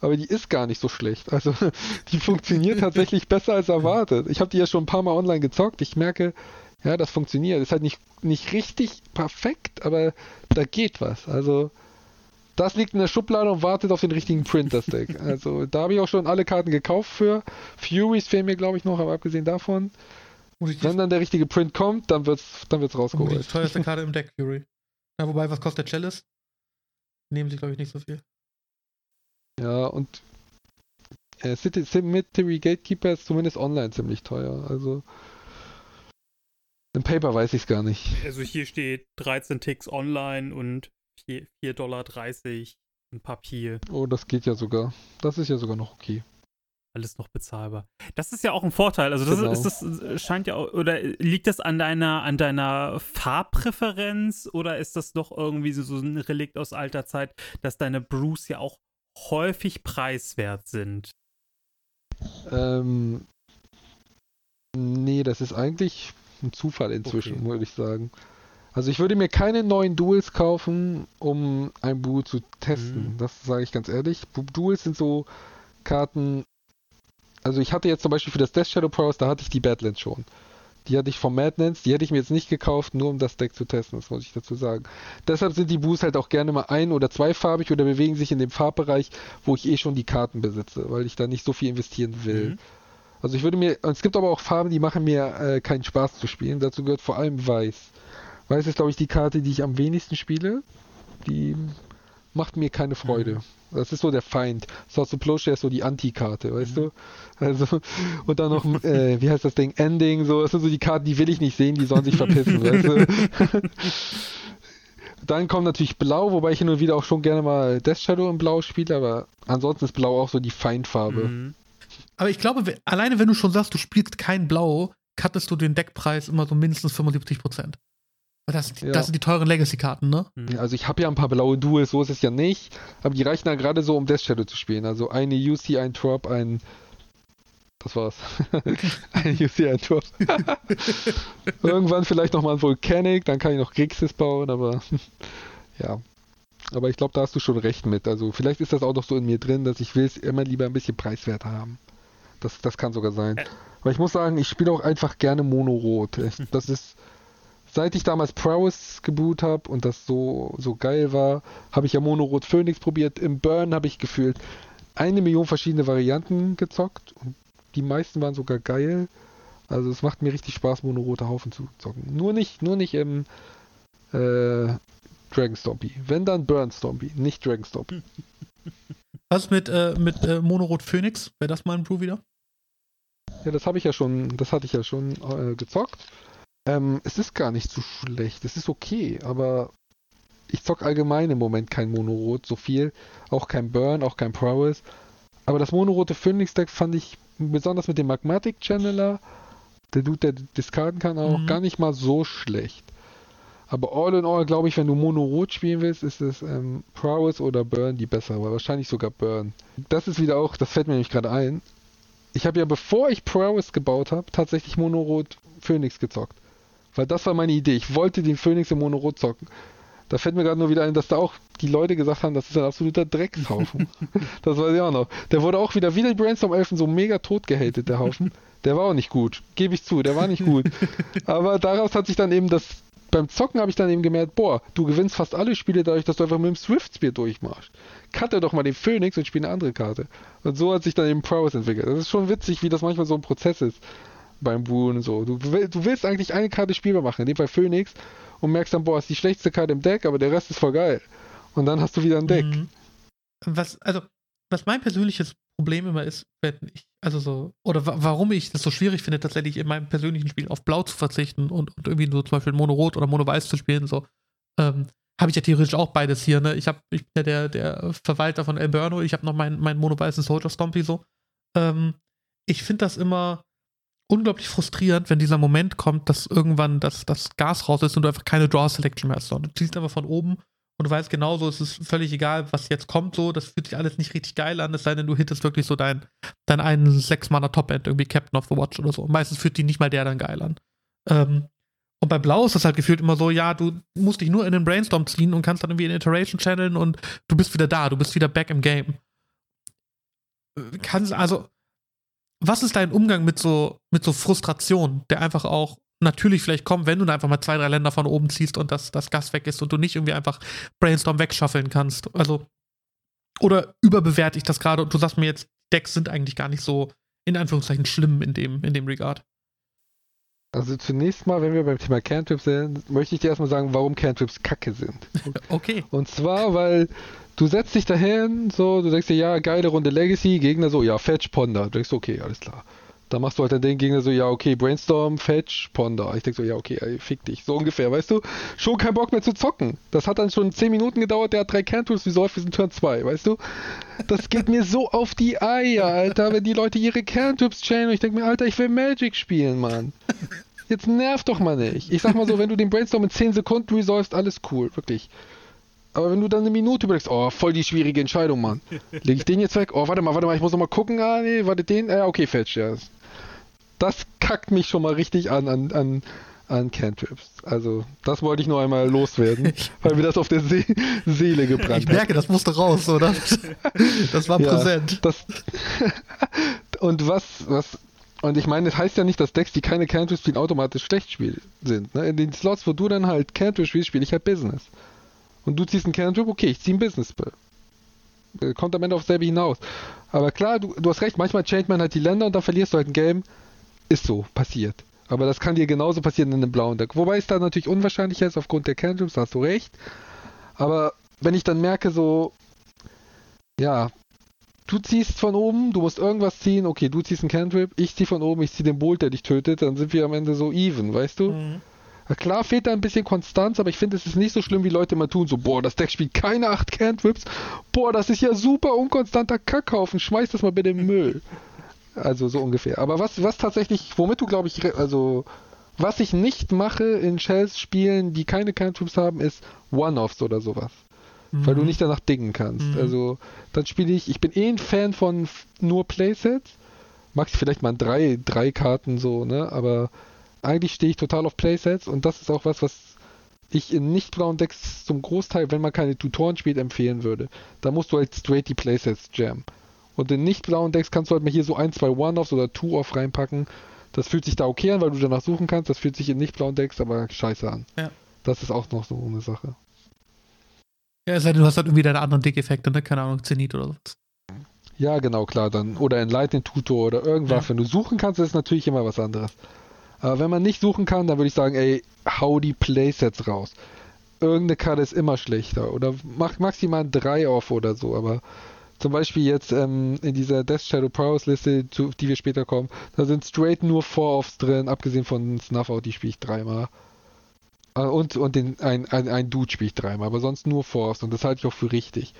Aber die ist gar nicht so schlecht. Also [LAUGHS] die funktioniert tatsächlich besser als erwartet. Ich habe die ja schon ein paar Mal online gezockt. Ich merke, ja, das funktioniert. Ist halt nicht, nicht richtig perfekt, aber da geht was. Also das liegt in der Schublade und wartet auf den richtigen Print, das Deck. [LAUGHS] Also da habe ich auch schon alle Karten gekauft für. Furies fehlen mir, glaube ich, noch, aber abgesehen davon, wenn dann der richtige Print kommt, dann wird's, dann wird's rausgeholt. Die teuerste [LAUGHS] Karte im Deck, Fury. Ja, wobei, was kostet der Chalice? Nehmen sie, glaube ich, nicht so viel. Ja, und äh, Cemetery Gatekeeper ist zumindest online ziemlich teuer. Also im Paper weiß ich es gar nicht. Also hier steht 13 Ticks online und 4,30 Dollar ein Papier. Oh, das geht ja sogar. Das ist ja sogar noch okay. Alles noch bezahlbar. Das ist ja auch ein Vorteil. Also das, genau. ist, das scheint ja oder liegt das an deiner an deiner Farbpräferenz oder ist das doch irgendwie so, so ein Relikt aus alter Zeit, dass deine Brews ja auch häufig preiswert sind? Ähm, nee, das ist eigentlich ein Zufall inzwischen, okay. würde ich sagen. Also ich würde mir keine neuen Duels kaufen, um ein Brew zu testen. Mhm. Das sage ich ganz ehrlich. Duels sind so Karten. Also ich hatte jetzt zum Beispiel für das Death Shadow Prowess, da hatte ich die Badlands schon. Die hatte ich vom Madlands, die hätte ich mir jetzt nicht gekauft, nur um das Deck zu testen, das muss ich dazu sagen. Deshalb sind die Boos halt auch gerne mal ein- oder zweifarbig oder bewegen sich in dem Farbbereich, wo ich eh schon die Karten besitze, weil ich da nicht so viel investieren will. Mhm. Also ich würde mir, es gibt aber auch Farben, die machen mir äh, keinen Spaß zu spielen. Dazu gehört vor allem Weiß. Weiß ist, glaube ich, die Karte, die ich am wenigsten spiele. Die macht mir keine Freude. Mhm. Das ist so der Feind. Source of Plowshare ist so die Anti-Karte, weißt mhm. du? Also, und dann noch, äh, wie heißt das Ding? Ending, so, das sind so die Karten, die will ich nicht sehen, die sollen sich verpissen, [LAUGHS] weißt du? Dann kommt natürlich Blau, wobei ich hin und wieder auch schon gerne mal Death Shadow in Blau spiele, aber ansonsten ist Blau auch so die Feindfarbe. Mhm. Aber ich glaube, alleine wenn du schon sagst, du spielst kein Blau, cuttest du den Deckpreis immer so mindestens 75 Prozent. Das, ja. das sind die teuren Legacy-Karten, ne? Mhm. Also ich habe ja ein paar blaue Duels, so ist es ja nicht. Aber die reichen dann gerade so, um Death Shadow zu spielen. Also eine UC, ein Trop, ein. Das war's. eine [LAUGHS] UC, ein Trop. [LAUGHS] Irgendwann vielleicht nochmal ein Volcanic, dann kann ich noch Grixis bauen, aber [LAUGHS] ja. Aber ich glaube, da hast du schon recht mit. Also vielleicht ist das auch noch so in mir drin, dass ich will es immer lieber ein bisschen preiswert haben. Das, das kann sogar sein. Äh. Aber ich muss sagen, ich spiele auch einfach gerne Mono-Rot. Das ist seit ich damals Prowess geboot habe und das so, so geil war, habe ich ja Monorot Phoenix probiert. Im Burn habe ich gefühlt eine Million verschiedene Varianten gezockt und die meisten waren sogar geil. Also es macht mir richtig Spaß, monorote Haufen zu zocken. Nur nicht, nur nicht im äh, Dragon Stompy. Wenn dann Burn Stompy, nicht Dragon Stompy. [LAUGHS] Was mit, äh, mit äh, Monorot Phoenix? Wäre das mal ein Brew wieder? Ja, das habe ich ja schon, das hatte ich ja schon äh, gezockt. Ähm, es ist gar nicht so schlecht. Es ist okay, aber ich zock allgemein im Moment kein Monorot so viel. Auch kein Burn, auch kein Prowess. Aber das monorote Phoenix-Deck fand ich besonders mit dem Magmatic Channeler, der Dude, der discarden kann, auch mhm. gar nicht mal so schlecht. Aber all in all, glaube ich, wenn du Mono-Rot spielen willst, ist es ähm, Prowess oder Burn die bessere, aber wahrscheinlich sogar Burn. Das ist wieder auch, das fällt mir nämlich gerade ein. Ich habe ja, bevor ich Prowess gebaut habe, tatsächlich Mono-Rot Phoenix gezockt. Weil das war meine Idee. Ich wollte den Phoenix im Monorot zocken. Da fällt mir gerade nur wieder ein, dass da auch die Leute gesagt haben, das ist ein absoluter Dreckshaufen. [LAUGHS] das weiß ich auch noch. Der wurde auch wieder, wie der Brainstorm Elfen, so mega tot gehatet, der Haufen. Der war auch nicht gut. Gebe ich zu, der war nicht gut. [LAUGHS] Aber daraus hat sich dann eben das, beim Zocken habe ich dann eben gemerkt, boah, du gewinnst fast alle Spiele dadurch, dass du einfach mit dem Swift-Spear durchmachst. Cutte doch mal den Phoenix und spiel eine andere Karte. Und so hat sich dann eben Prowess entwickelt. Das ist schon witzig, wie das manchmal so ein Prozess ist beim und so. Du, du willst eigentlich eine Karte spielbar machen, in dem Fall Phoenix, und merkst dann, boah, ist die schlechteste Karte im Deck, aber der Rest ist voll geil. Und dann hast du wieder ein Deck. Mhm. Was, also, was mein persönliches Problem immer ist, wenn ich, also so, oder warum ich das so schwierig finde, tatsächlich in meinem persönlichen Spiel auf Blau zu verzichten und, und irgendwie nur zum Beispiel Mono-Rot oder Mono-Weiß zu spielen, so, ähm, habe ich ja theoretisch auch beides hier, ne? Ich, hab, ich bin ja der, der Verwalter von Alberno, ich habe noch meinen mein Mono-Weißen Soldier Stompy so. Ähm, ich finde das immer, unglaublich frustrierend, wenn dieser Moment kommt, dass irgendwann das, das Gas raus ist und du einfach keine Draw Selection mehr hast. Du ziehst einfach von oben und du weißt genauso, es ist völlig egal, was jetzt kommt, so, das fühlt sich alles nicht richtig geil an, es sei denn, du hittest wirklich so dein, dein einen sechs Mana Top-End, irgendwie Captain of the Watch oder so. Meistens fühlt die nicht mal der dann geil an. Ähm, Und bei Blau ist das halt gefühlt immer so, ja, du musst dich nur in den Brainstorm ziehen und kannst dann irgendwie in Iteration channeln und du bist wieder da, du bist wieder back im Game. Kannst, also, was ist dein Umgang mit so, mit so Frustration, der einfach auch natürlich vielleicht kommt, wenn du einfach mal zwei, drei Länder von oben ziehst und das, das Gas weg ist und du nicht irgendwie einfach Brainstorm wegschaffeln kannst. Also, oder überbewerte ich das gerade und du sagst mir jetzt, Decks sind eigentlich gar nicht so, in Anführungszeichen, schlimm in dem, in dem Regard. Also zunächst mal, wenn wir beim Thema Cantrips sind, möchte ich dir erstmal sagen, warum Cantrips kacke sind. [LAUGHS] Okay. Und zwar, weil du setzt dich dahin, so, du denkst dir, ja, geile Runde Legacy, Gegner so, ja, Fetch, Ponder. Du denkst, okay, alles klar. Da machst du halt dann den Gegner so, ja, okay, Brainstorm, Fetch, Ponder. Ich denk so, ja, okay, ey, fick dich. So ungefähr, weißt du? Schon kein Bock mehr zu zocken. Das hat dann schon 10 Minuten gedauert, der hat drei Cantrips resolved, wir sind Turn 2, weißt du? Das geht mir so auf die Eier, Alter, wenn die Leute ihre Cantrips chainen und ich denk mir, Alter, ich will Magic spielen, Mann. Jetzt nerv doch mal nicht. Ich sag mal so, wenn du den Brainstorm in 10 Sekunden resolvest, alles cool, wirklich. Aber wenn du dann eine Minute überlegst, oh, voll die schwierige Entscheidung, Mann. Leg ich den jetzt weg? Oh, warte mal, warte mal, ich muss noch mal gucken. Ah, nee, warte, den. Ja, okay, Fetch, ja. Das kackt mich schon mal richtig an, an, an, an Cantrips. Also, das wollte ich nur einmal loswerden, [LAUGHS] weil mir das auf der See Seele gebrannt Ich merke, das musste raus, oder? Das war Ja, präsent. Das [LAUGHS] und was, was, und ich meine, es heißt ja nicht, dass Decks, die keine Cantrips spielen, automatisch schlecht spiel sind. Ne? In den Slots, wo du dann halt Cantrip spielst, spiele ich halt Business. Und du ziehst einen Cantrip, okay, ich ziehe ein Business Spell. Äh, Kommt am Ende aufs selbe hinaus. Aber klar, du, du hast recht, manchmal changt man halt die Länder und dann verlierst du halt ein Game. Ist so, passiert. Aber das kann dir genauso passieren in einem blauen Deck. Wobei es da natürlich unwahrscheinlicher ist aufgrund der Cantrips, da hast du recht. Aber wenn ich dann merke, so, ja, du ziehst von oben, du musst irgendwas ziehen, okay, du ziehst einen Cantrip, ich zieh von oben, ich zieh den Bolt, der dich tötet, dann sind wir am Ende so even, weißt du? Mhm. Klar fehlt da ein bisschen Konstanz, aber ich finde, es ist nicht so schlimm, wie Leute immer tun. So, boah, das Deck spielt keine 8 Cantrips. Boah, das ist ja super unkonstanter Kackhaufen. Schmeiß das mal bitte in den Müll. Also so ungefähr. Aber was, was tatsächlich, womit du, glaube ich, also was ich nicht mache in Shells-Spielen, die keine Cantrips haben, ist One-Offs oder sowas. Weil du Mhm. nicht danach dingen kannst. Mhm. Also dann spiele ich, ich bin eh ein Fan von nur Playsets. Magst vielleicht mal drei, drei Karten so, ne? Aber eigentlich stehe ich total auf Playsets und das ist auch was, was ich in nicht blauen Decks zum Großteil, wenn man keine Tutoren spielt, empfehlen würde. Da musst du halt straight die Playsets jammen. Und in nicht blauen Decks kannst du halt mal hier so ein, zwei One-Offs oder Two-Off reinpacken. Das fühlt sich da okay an, weil du danach suchen kannst. Das fühlt sich in nicht blauen Decks aber scheiße an. Ja. Das ist auch noch so eine Sache. Ja, es sei denn, du hast halt irgendwie deine anderen Dick-Effekte, ne? Keine Ahnung, Zenit oder was. Ja, genau, klar, dann. Oder ein Lightning Tutor oder irgendwas. Ja. Wenn du suchen kannst, ist es natürlich immer was anderes. Aber wenn man nicht suchen kann, dann würde ich sagen, ey, hau die Playsets raus. Irgendeine Karte ist immer schlechter. Oder mach maximal 3 auf oder so. Aber zum Beispiel jetzt ähm, in dieser Death Shadow Prowess Liste, zu die wir später kommen, da sind straight nur 4-Offs drin, abgesehen von Snuff Out, die spiele ich dreimal. Äh, Und, und den, ein, ein, ein Dude spiele ich dreimal, aber sonst nur 4-Offs und das halte ich auch für richtig.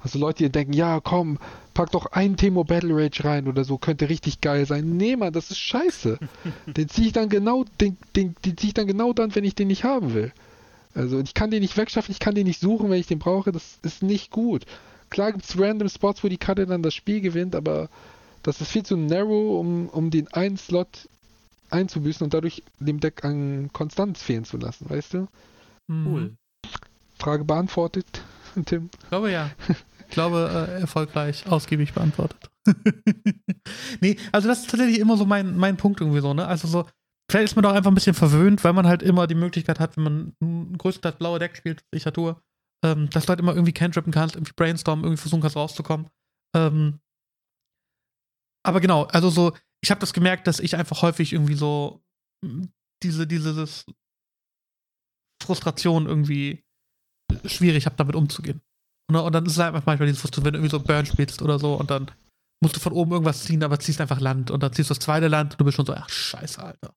Also Leute, die denken, ja komm, pack doch einen Temo Battle Rage rein oder so, könnte richtig geil sein. Nee, Mann, das ist scheiße. [LAUGHS] den ziehe ich dann genau, den, den, den ziehe ich dann genau dann, wenn ich den nicht haben will. Also ich kann den nicht wegschaffen, ich kann den nicht suchen, wenn ich den brauche, das ist nicht gut. Klar gibt es random Spots, wo die Karte dann das Spiel gewinnt, aber das ist viel zu narrow, um, um den einen Slot einzubüßen und dadurch dem Deck an Konstanz fehlen zu lassen, weißt du? Mhm. Cool. Frage beantwortet, [LAUGHS] Tim. Ich glaube ja. [LAUGHS] Ich glaube, äh, erfolgreich, ausgiebig beantwortet. [LAUGHS] nee, also das ist tatsächlich immer so mein, mein Punkt irgendwie so, ne? Also so, vielleicht ist man doch einfach ein bisschen verwöhnt, weil man halt immer die Möglichkeit hat, wenn man ein größtenteils blaue Deck spielt, was ich ja tue, ähm, dass du halt immer irgendwie cantrippen kannst, irgendwie brainstormen, irgendwie versuchen kannst rauszukommen. Ähm, aber genau, also so, ich habe das gemerkt, dass ich einfach häufig irgendwie so diese, dieses Frustration irgendwie schwierig habe, damit umzugehen. Und, dann- und dann ist es halt einfach manchmal dieses wenn du irgendwie so Burn spielst oder so und dann musst du von oben irgendwas ziehen, aber ziehst einfach Land und dann ziehst du das zweite Land und du bist schon so, ach scheiße, Alter.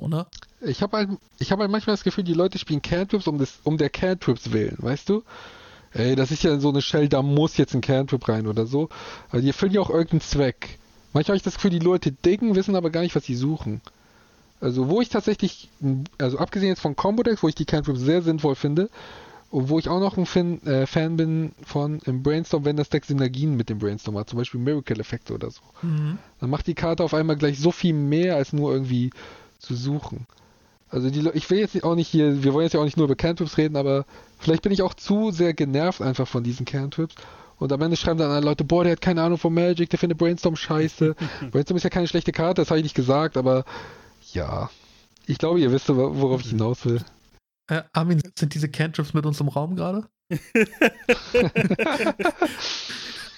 So, ne? Ich habe halt, hab halt manchmal das Gefühl, die Leute spielen Cantrips um, des, um der Cantrips willen, weißt du? Ey, das ist ja so eine Shell, da muss jetzt ein Cantrip rein oder so. Also die erfüllen ja auch irgendeinen Zweck. Manchmal habe ich das Gefühl, die Leute diggen, wissen aber gar nicht, was sie suchen. Also wo ich tatsächlich, also abgesehen jetzt von Combo Decks, wo ich die Cantrips sehr sinnvoll finde, wo ich auch noch ein Fan, äh, Fan bin von im Brainstorm, wenn das Deck Synergien mit dem Brainstorm hat, zum Beispiel Miracle-Effekte oder so. Mhm. Dann macht die Karte auf einmal gleich so viel mehr als nur irgendwie zu suchen. Also die, ich will jetzt auch nicht hier, wir wollen jetzt ja auch nicht nur über Cantrips reden, aber vielleicht bin ich auch zu sehr genervt einfach von diesen Cantrips. Und am Ende schreiben dann alle Leute, boah, der hat keine Ahnung von Magic, der findet Brainstorm scheiße. [LAUGHS] Brainstorm ist ja keine schlechte Karte, das habe ich nicht gesagt, aber ja. Ich glaube, ihr wisst, worauf ich hinaus will. Äh, Armin, sind diese Cantrips mit uns im Raum gerade? [LAUGHS]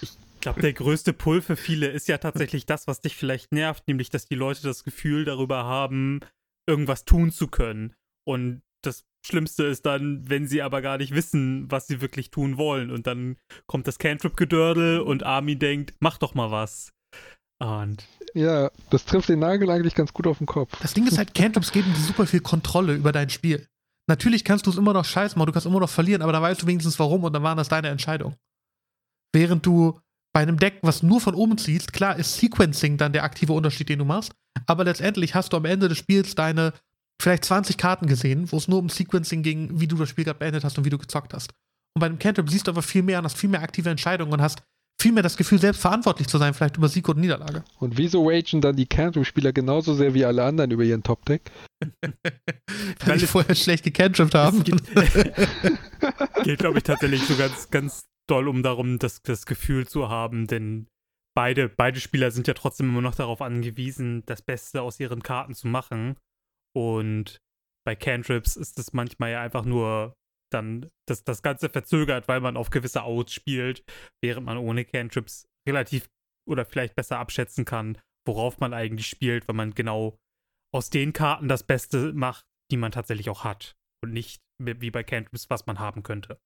ich glaube, der größte Pull für viele ist ja tatsächlich das, was dich vielleicht nervt, nämlich, dass die Leute das Gefühl darüber haben, irgendwas tun zu können. Und das Schlimmste ist dann, wenn sie aber gar nicht wissen, was sie wirklich tun wollen. Und dann kommt das Cantrip-Gedördel und Armin denkt, mach doch mal was. Und ja, das trifft den Nagel eigentlich ganz gut auf den Kopf. Das Ding ist halt, Cantrips geben dir super viel Kontrolle über dein Spiel. Natürlich kannst du es immer noch scheiße machen, du kannst immer noch verlieren, aber da weißt du wenigstens warum und dann war das deine Entscheidung. Während du bei einem Deck, was nur von oben ziehst, klar ist Sequencing dann der aktive Unterschied, den du machst, aber letztendlich hast du am Ende des Spiels deine vielleicht 20 Karten gesehen, wo es nur um Sequencing ging, wie du das Spiel gerade beendet hast und wie du gezockt hast. Und bei einem Cantrip siehst du aber viel mehr und hast viel mehr aktive Entscheidungen und hast viel mehr das Gefühl, selbst verantwortlich zu sein, vielleicht über Sieg oder Niederlage. Und wieso ragen dann die Cantrip-Spieler genauso sehr wie alle anderen über ihren Top-Deck? [LAUGHS] Weil sie vorher schlecht gecantripped haben. [LAUGHS] Geht, geht glaube ich, tatsächlich so ganz, ganz doll um darum, das, das Gefühl zu haben, denn beide, beide Spieler sind ja trotzdem immer noch darauf angewiesen, das Beste aus ihren Karten zu machen. Und bei Cantrips ist es manchmal ja einfach nur dann das, das Ganze verzögert, weil man auf gewisse Outs spielt, während man ohne Cantrips relativ oder vielleicht besser abschätzen kann, worauf man eigentlich spielt, weil man genau aus den Karten das Beste macht, die man tatsächlich auch hat. Und nicht wie bei Cantrips, was man haben könnte.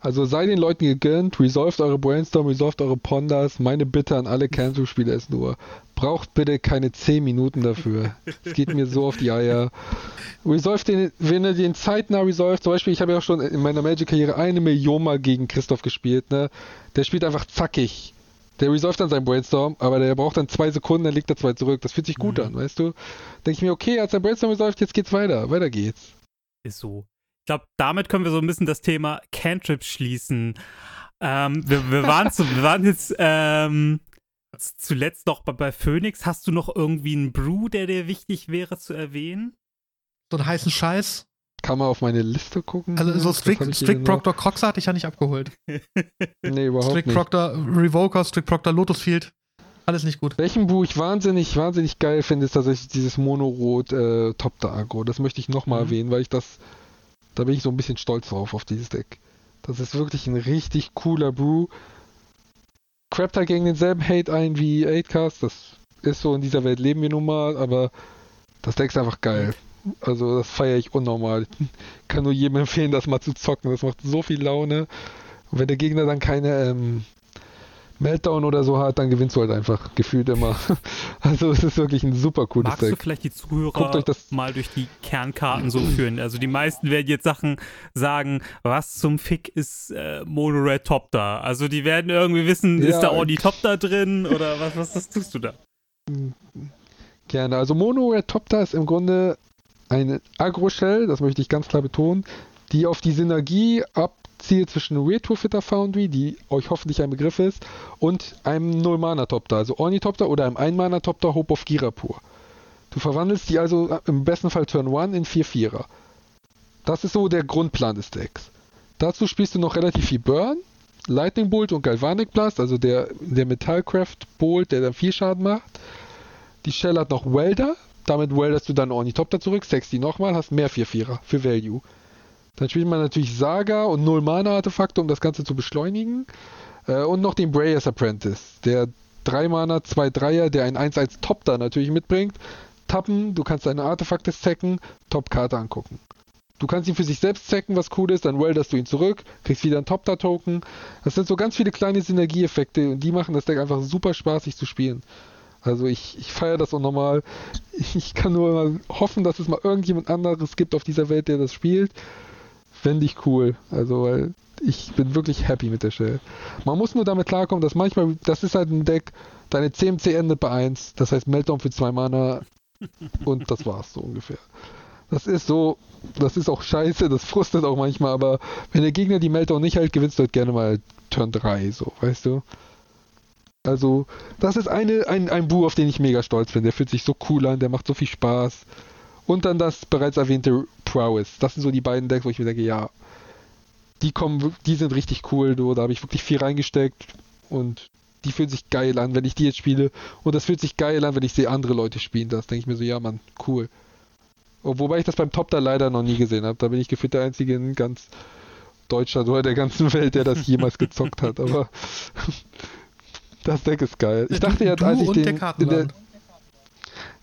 Also sei den Leuten gegönnt, resolved eure Brainstorm, resolved eure Ponders. Meine Bitte an alle Cancel-Spieler ist nur, braucht bitte keine 10 Minuten dafür. Es geht mir so auf die Eier. Resolve den, wenn ihr den zeitnah resolved, zum Beispiel, ich habe ja auch schon in meiner Magic-Karriere eine Million Mal gegen Christoph gespielt, ne? Der spielt einfach zackig. Der resolved dann seinen Brainstorm, aber der braucht dann zwei Sekunden, dann legt er zwei zurück. Das fühlt sich gut mhm. an, weißt du? Denke ich mir, okay, er hat sein Brainstorm resolved, jetzt geht's weiter. Weiter geht's. Ist so glaube, damit können wir so ein bisschen das Thema Cantrip schließen. Ähm, wir, wir, waren zu, wir waren jetzt ähm, zuletzt noch bei, bei Phoenix. Hast du noch irgendwie einen Brew, der dir wichtig wäre zu erwähnen? So einen heißen Scheiß? Kann man auf meine Liste gucken? Also so Strict, Strict Proctor Cox hatte ich ja nicht abgeholt. [LAUGHS] nee, überhaupt Strict nicht. Proctor Revoker, Strict Proctor Lotus Field. Alles nicht gut. Welchen Buch ich wahnsinnig, wahnsinnig geil finde, ist tatsächlich dieses Mono-Rot äh, Top Agro. Das möchte ich nochmal mhm. erwähnen, weil ich das da bin ich so ein bisschen stolz drauf, auf dieses Deck. Das ist wirklich ein richtig cooler Brew. Crappt halt gegen denselben Hate ein wie 8cast. Das ist so, in dieser Welt leben wir nun mal, aber das Deck ist einfach geil. Also das feiere ich unnormal. Kann nur jedem empfehlen, das mal zu zocken. Das macht so viel Laune. Und wenn der Gegner dann keine ähm, Meltdown oder so hat, dann gewinnst du halt einfach gefühlt immer. [LAUGHS] Also es ist wirklich ein super cooles Magst Deck. Magst du vielleicht die Zuhörer mal durch die Kernkarten so führen? Also die meisten werden jetzt Sachen sagen, was zum Fick ist äh, Mono Red Top da? Also die werden irgendwie wissen, ja, ist da Audi Top da drin oder was, was, was tust du da? Gerne. Also Mono Red Top da ist im Grunde eine Agro-Shell, das möchte ich ganz klar betonen, die auf die Synergie ab Ziel zwischen Retrofitter Foundry, die euch hoffentlich ein Begriff ist, und einem Null-Mana-Topter, also Ornithopter oder einem Ein-Mana-Topter Hope of Girapur. Du verwandelst die also im besten Fall Turn 1 in 4-4er. Das ist so der Grundplan des Decks. Dazu spielst du noch relativ viel Burn, Lightning Bolt und Galvanic Blast, also der, der Metallcraft Bolt, der dann 4 Schaden macht. Die Shell hat noch Welder, damit welderst du dann Ornithopter zurück, sexst die nochmal, hast mehr 4-4er für Value. Dann spielt man natürlich Saga und Null Mana Artefakte, um das Ganze zu beschleunigen. Äh, und noch den Brayers Apprentice, der 3 Mana, 2 Dreier, der ein 1-1 Top da natürlich mitbringt. Tappen, du kannst deine Artefakte zacken, Top-Karte angucken. Du kannst ihn für sich selbst zacken, was cool ist, dann welderst du ihn zurück, kriegst wieder einen Top-Da-Token. Das sind so ganz viele kleine Synergieeffekte und die machen das Deck einfach super spaßig zu spielen. Also ich, ich feiere das auch nochmal. Ich kann nur mal hoffen, dass es mal irgendjemand anderes gibt auf dieser Welt, der das spielt fände ich cool. Also, weil ich bin wirklich happy mit der Shell. Man muss nur damit klarkommen, dass manchmal, das ist halt ein Deck, deine CMC endet bei 1, das heißt Meltdown für 2 Mana [LAUGHS] und das war's so ungefähr. Das ist so, das ist auch scheiße, das frustet auch manchmal, aber wenn der Gegner die Meltdown nicht hält, gewinnst du halt gerne mal Turn 3, so, weißt du? Also, das ist eine, ein, ein Bu, auf den ich mega stolz bin. Der fühlt sich so cool an, der macht so viel Spaß. Und dann das bereits erwähnte Prowess. Das sind so die beiden Decks, wo ich mir denke, ja, die kommen, die sind richtig cool, du, da habe ich wirklich viel reingesteckt und die fühlen sich geil an, wenn ich die jetzt spiele. Und das fühlt sich geil an, wenn ich sehe andere Leute spielen. Das denke ich mir so, ja, Mann, cool. Wobei ich das beim Top da leider noch nie gesehen habe. Da bin ich gefühlt der Einzige in ganz Deutschland oder der ganzen [LAUGHS] Welt, der das jemals gezockt hat. Aber [LAUGHS] das Deck ist geil. Ich dachte ja, als ich den. Der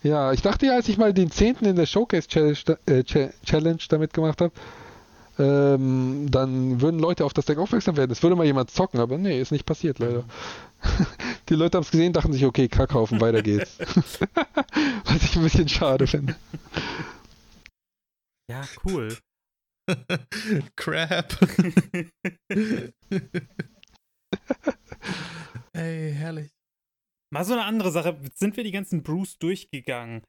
ja, ich dachte ja, als ich mal den 10. in der Showcase Challenge, äh, Challenge damit gemacht habe, ähm, dann würden Leute auf das Deck aufmerksam werden. Es würde mal jemand zocken, aber nee, ist nicht passiert leider. [LAUGHS] Die Leute haben es gesehen, dachten sich, okay, Kackhaufen, weiter geht's. [LAUGHS] Was ich ein bisschen schade finde. Ja, cool. [LAUGHS] Crap. Ey, herrlich. Mal so eine andere Sache. Sind wir die ganzen Brews durchgegangen?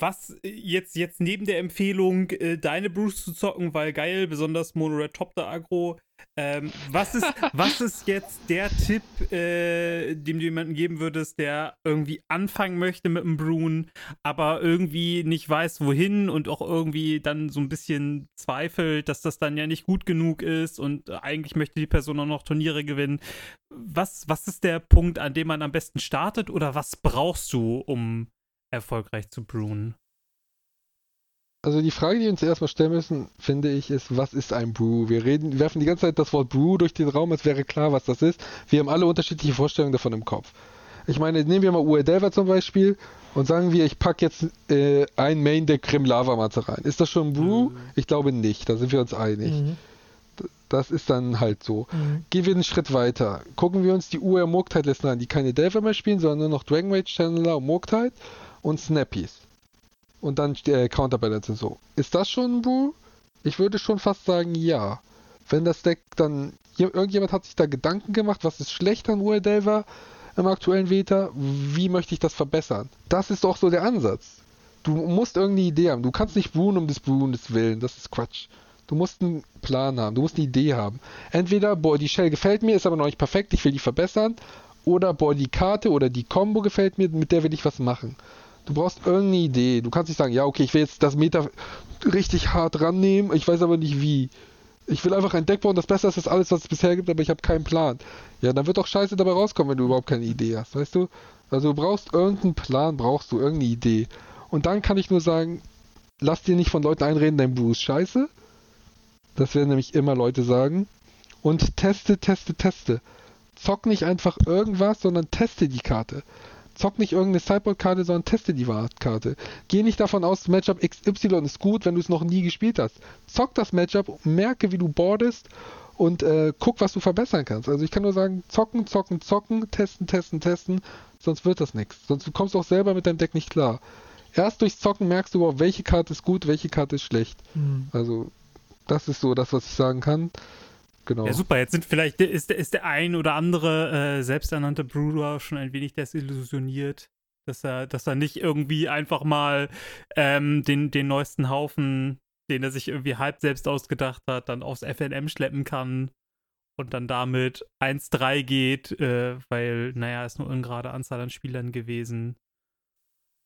Was äh, jetzt, jetzt neben der Empfehlung, äh, deine Brews zu zocken, weil geil, besonders Mono Red Top der Agro, ähm, was, ist, [LAUGHS] was ist jetzt der Tipp, äh, dem du jemanden geben würdest, der irgendwie anfangen möchte mit dem Brewen, aber irgendwie nicht weiß, wohin und auch irgendwie dann so ein bisschen zweifelt, dass das dann ja nicht gut genug ist und eigentlich möchte die Person auch noch Turniere gewinnen. Was, was ist der Punkt, an dem man am besten startet oder was brauchst du, um erfolgreich zu brewen? Also die Frage, die wir uns erstmal stellen müssen, finde ich, ist, was ist ein Brew? Wir reden, wir werfen die ganze Zeit das Wort Brew durch den Raum, als wäre klar, was das ist. Wir haben alle unterschiedliche Vorstellungen davon im Kopf. Ich meine, nehmen wir mal Ue Delver zum Beispiel und sagen wir, ich packe jetzt äh, ein Main der Grim Lava Matze rein. Ist das schon ein Brew? Mhm. Ich glaube nicht, da sind wir uns einig. Mhm. Das ist dann halt so. Mhm. Gehen wir einen Schritt weiter. Gucken wir uns die UR Murktide Listen an, die keine Delver mehr spielen, sondern nur noch Dragon Rage Channeler und Murktide und Snappies. Und dann äh, Counterbalance und so. Ist das schon ein Brew? Ich würde schon fast sagen, ja. Wenn das Deck dann. Irgendjemand hat sich da Gedanken gemacht, was ist schlecht an Delver im aktuellen Veta? Wie möchte ich das verbessern? Das ist doch so der Ansatz. Du musst irgendeine Idee haben. Du kannst nicht brewen um des Brewens willen. Das ist Quatsch. Du musst einen Plan haben. Du musst eine Idee haben. Entweder, boah, die Shell gefällt mir, ist aber noch nicht perfekt, ich will die verbessern. Oder, boah, die Karte oder die Combo gefällt mir, mit der will ich was machen. Du brauchst irgendeine Idee. Du kannst nicht sagen, ja, okay, ich will jetzt das Meta richtig hart rannehmen, ich weiß aber nicht wie. Ich will einfach ein Deck bauen, das besser ist als alles, was es bisher gibt, aber ich habe keinen Plan. Ja, dann wird doch scheiße dabei rauskommen, wenn du überhaupt keine Idee hast, weißt du? Also du brauchst irgendeinen Plan, brauchst du irgendeine Idee. Und dann kann ich nur sagen, lass dir nicht von Leuten einreden, dein Brew ist scheiße. Das werden nämlich immer Leute sagen. Und teste, teste, teste. Zock nicht einfach irgendwas, sondern teste die Karte. Zock nicht irgendeine Sideboard-Karte, sondern teste die Karte. Geh nicht davon aus, Matchup XY ist gut, wenn du es noch nie gespielt hast. Zock das Matchup, merke, wie du boardest und äh, guck, was du verbessern kannst. Also ich kann nur sagen, zocken, zocken, zocken, testen, testen, testen, sonst wird das nichts. Sonst kommst du auch selber mit deinem Deck nicht klar. Erst durchs Zocken merkst du überhaupt, welche Karte ist gut, welche Karte ist schlecht. Mhm. Also das ist so das, was ich sagen kann. Genau. Ja, super. Jetzt sind vielleicht, ist, ist der ein oder andere äh, selbsternannte Brewer schon ein wenig desillusioniert, dass er, dass er nicht irgendwie einfach mal ähm, den, den neuesten Haufen, den er sich irgendwie halb selbst ausgedacht hat, dann aufs FNM schleppen kann und dann damit 1-3 geht, äh, weil, naja, ist nur ungerade Anzahl an Spielern gewesen.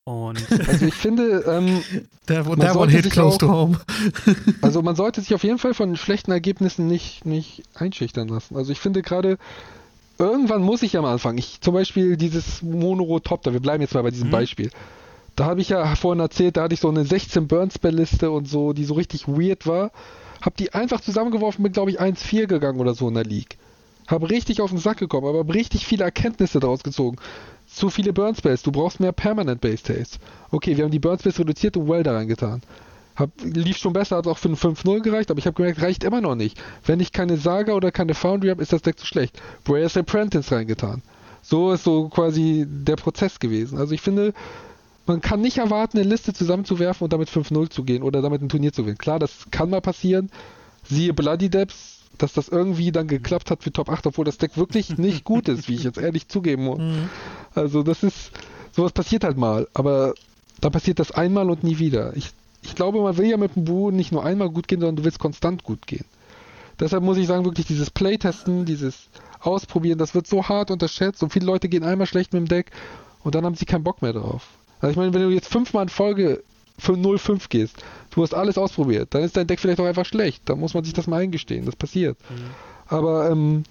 Und also ich finde, ähm, [LAUGHS] der, der one hit close to home. [LAUGHS] also man sollte sich auf jeden Fall von schlechten Ergebnissen nicht, nicht einschüchtern lassen. Also ich finde gerade, irgendwann muss ich ja mal anfangen. Ich, zum Beispiel dieses Monorotopter, wir bleiben jetzt mal bei diesem mhm. Beispiel. Da habe ich ja vorhin erzählt, da hatte ich so eine 16 Burn-Spell-Liste und so, die so richtig weird war. Hab die einfach zusammengeworfen, bin glaube ich 1-4 gegangen oder so in der League. Hab richtig auf den Sack gekommen, aber richtig viele Erkenntnisse daraus gezogen zu viele Burn Spells, du brauchst mehr Permanent Base Taste. Okay, wir haben die Burn Spells reduziert und Well da reingetan. Hab, lief schon besser, hat auch für ein 5-0 gereicht, aber ich habe gemerkt, reicht immer noch nicht. Wenn ich keine Saga oder keine Foundry habe, ist das Deck zu schlecht. Brayers Apprentice reingetan. So ist so quasi der Prozess gewesen. Also ich finde, man kann nicht erwarten, eine Liste zusammenzuwerfen und damit 5-0 zu gehen oder damit ein Turnier zu gewinnen. Klar, das kann mal passieren. Siehe Bloody Depths, dass das irgendwie dann geklappt hat für Top 8, obwohl das Deck wirklich [LAUGHS] nicht gut ist, wie ich jetzt ehrlich zugeben muss. Mhm. Also das ist, sowas passiert halt mal, aber da passiert das einmal und nie wieder. Ich, ich glaube, man will ja mit dem Bu nicht nur einmal gut gehen, sondern du willst konstant gut gehen. Deshalb muss ich sagen, wirklich dieses Playtesten, dieses Ausprobieren, das wird so hart unterschätzt und viele Leute gehen einmal schlecht mit dem Deck und dann haben sie keinen Bock mehr drauf. Also ich meine, wenn du jetzt fünfmal in Folge 0,5 gehst. Du hast alles ausprobiert. Dann ist dein Deck vielleicht auch einfach schlecht. Da muss man sich das mal eingestehen. Das passiert. Mhm. Aber ähm,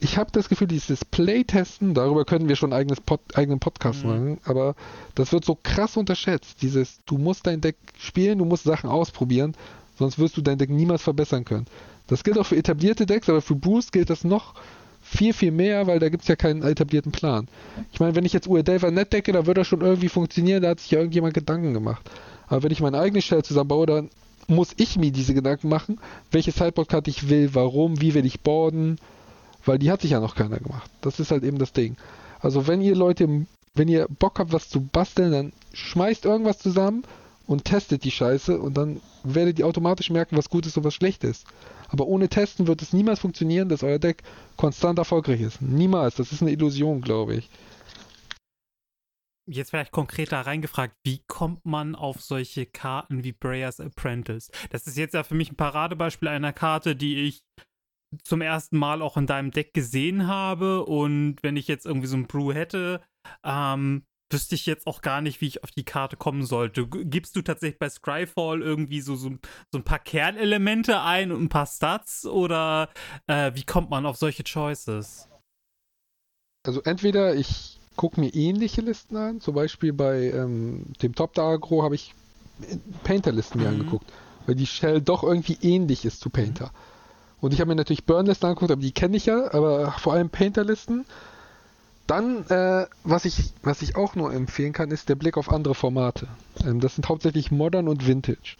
ich habe das Gefühl, dieses Playtesten, darüber können wir schon einen Pod, eigenen Podcast Mhm. machen, aber das wird so krass unterschätzt. Dieses, du musst dein Deck spielen, du musst Sachen ausprobieren, sonst wirst du dein Deck niemals verbessern können. Das gilt auch für etablierte Decks, aber für Boost gilt das noch viel, viel mehr, weil da gibt es ja keinen etablierten Plan. Ich meine, wenn ich jetzt Uedelva Net decke, da wird das schon irgendwie funktionieren, da hat sich ja irgendjemand Gedanken gemacht. Aber wenn ich mein eigenes Shell zusammenbaue, dann muss ich mir diese Gedanken machen, welche Sideboard-Karte ich will, warum, wie will ich boarden, weil die hat sich ja noch keiner gemacht. Das ist halt eben das Ding. Also wenn ihr Leute, wenn ihr Bock habt, was zu basteln, dann schmeißt irgendwas zusammen und testet die Scheiße und dann werdet ihr automatisch merken, was gut ist und was schlecht ist. Aber ohne Testen wird es niemals funktionieren, dass euer Deck konstant erfolgreich ist. Niemals. Das ist eine Illusion, glaube ich. Jetzt vielleicht konkreter reingefragt, wie kommt man auf solche Karten wie Breyers Apprentice? Das ist jetzt ja für mich ein Paradebeispiel einer Karte, die ich zum ersten Mal auch in deinem Deck gesehen habe und wenn ich jetzt irgendwie so ein Brew hätte, ähm, wüsste ich jetzt auch gar nicht, wie ich auf die Karte kommen sollte. Gibst du tatsächlich bei Scryfall irgendwie so, so, so ein paar Kernelemente ein und ein paar Stats oder äh, wie kommt man auf solche Choices? Also entweder ich gucke mir ähnliche Listen an, zum Beispiel bei ähm, dem Top der Agro habe ich Painter-Listen mir Mhm. angeguckt, weil die Shell doch irgendwie ähnlich ist zu Painter. Und ich habe mir natürlich Burn-Listen angeguckt, aber die kenne ich ja, aber vor allem Painter-Listen. Dann, äh, was, ich, was ich auch nur empfehlen kann, ist der Blick auf andere Formate. Ähm, das sind hauptsächlich Modern und Vintage.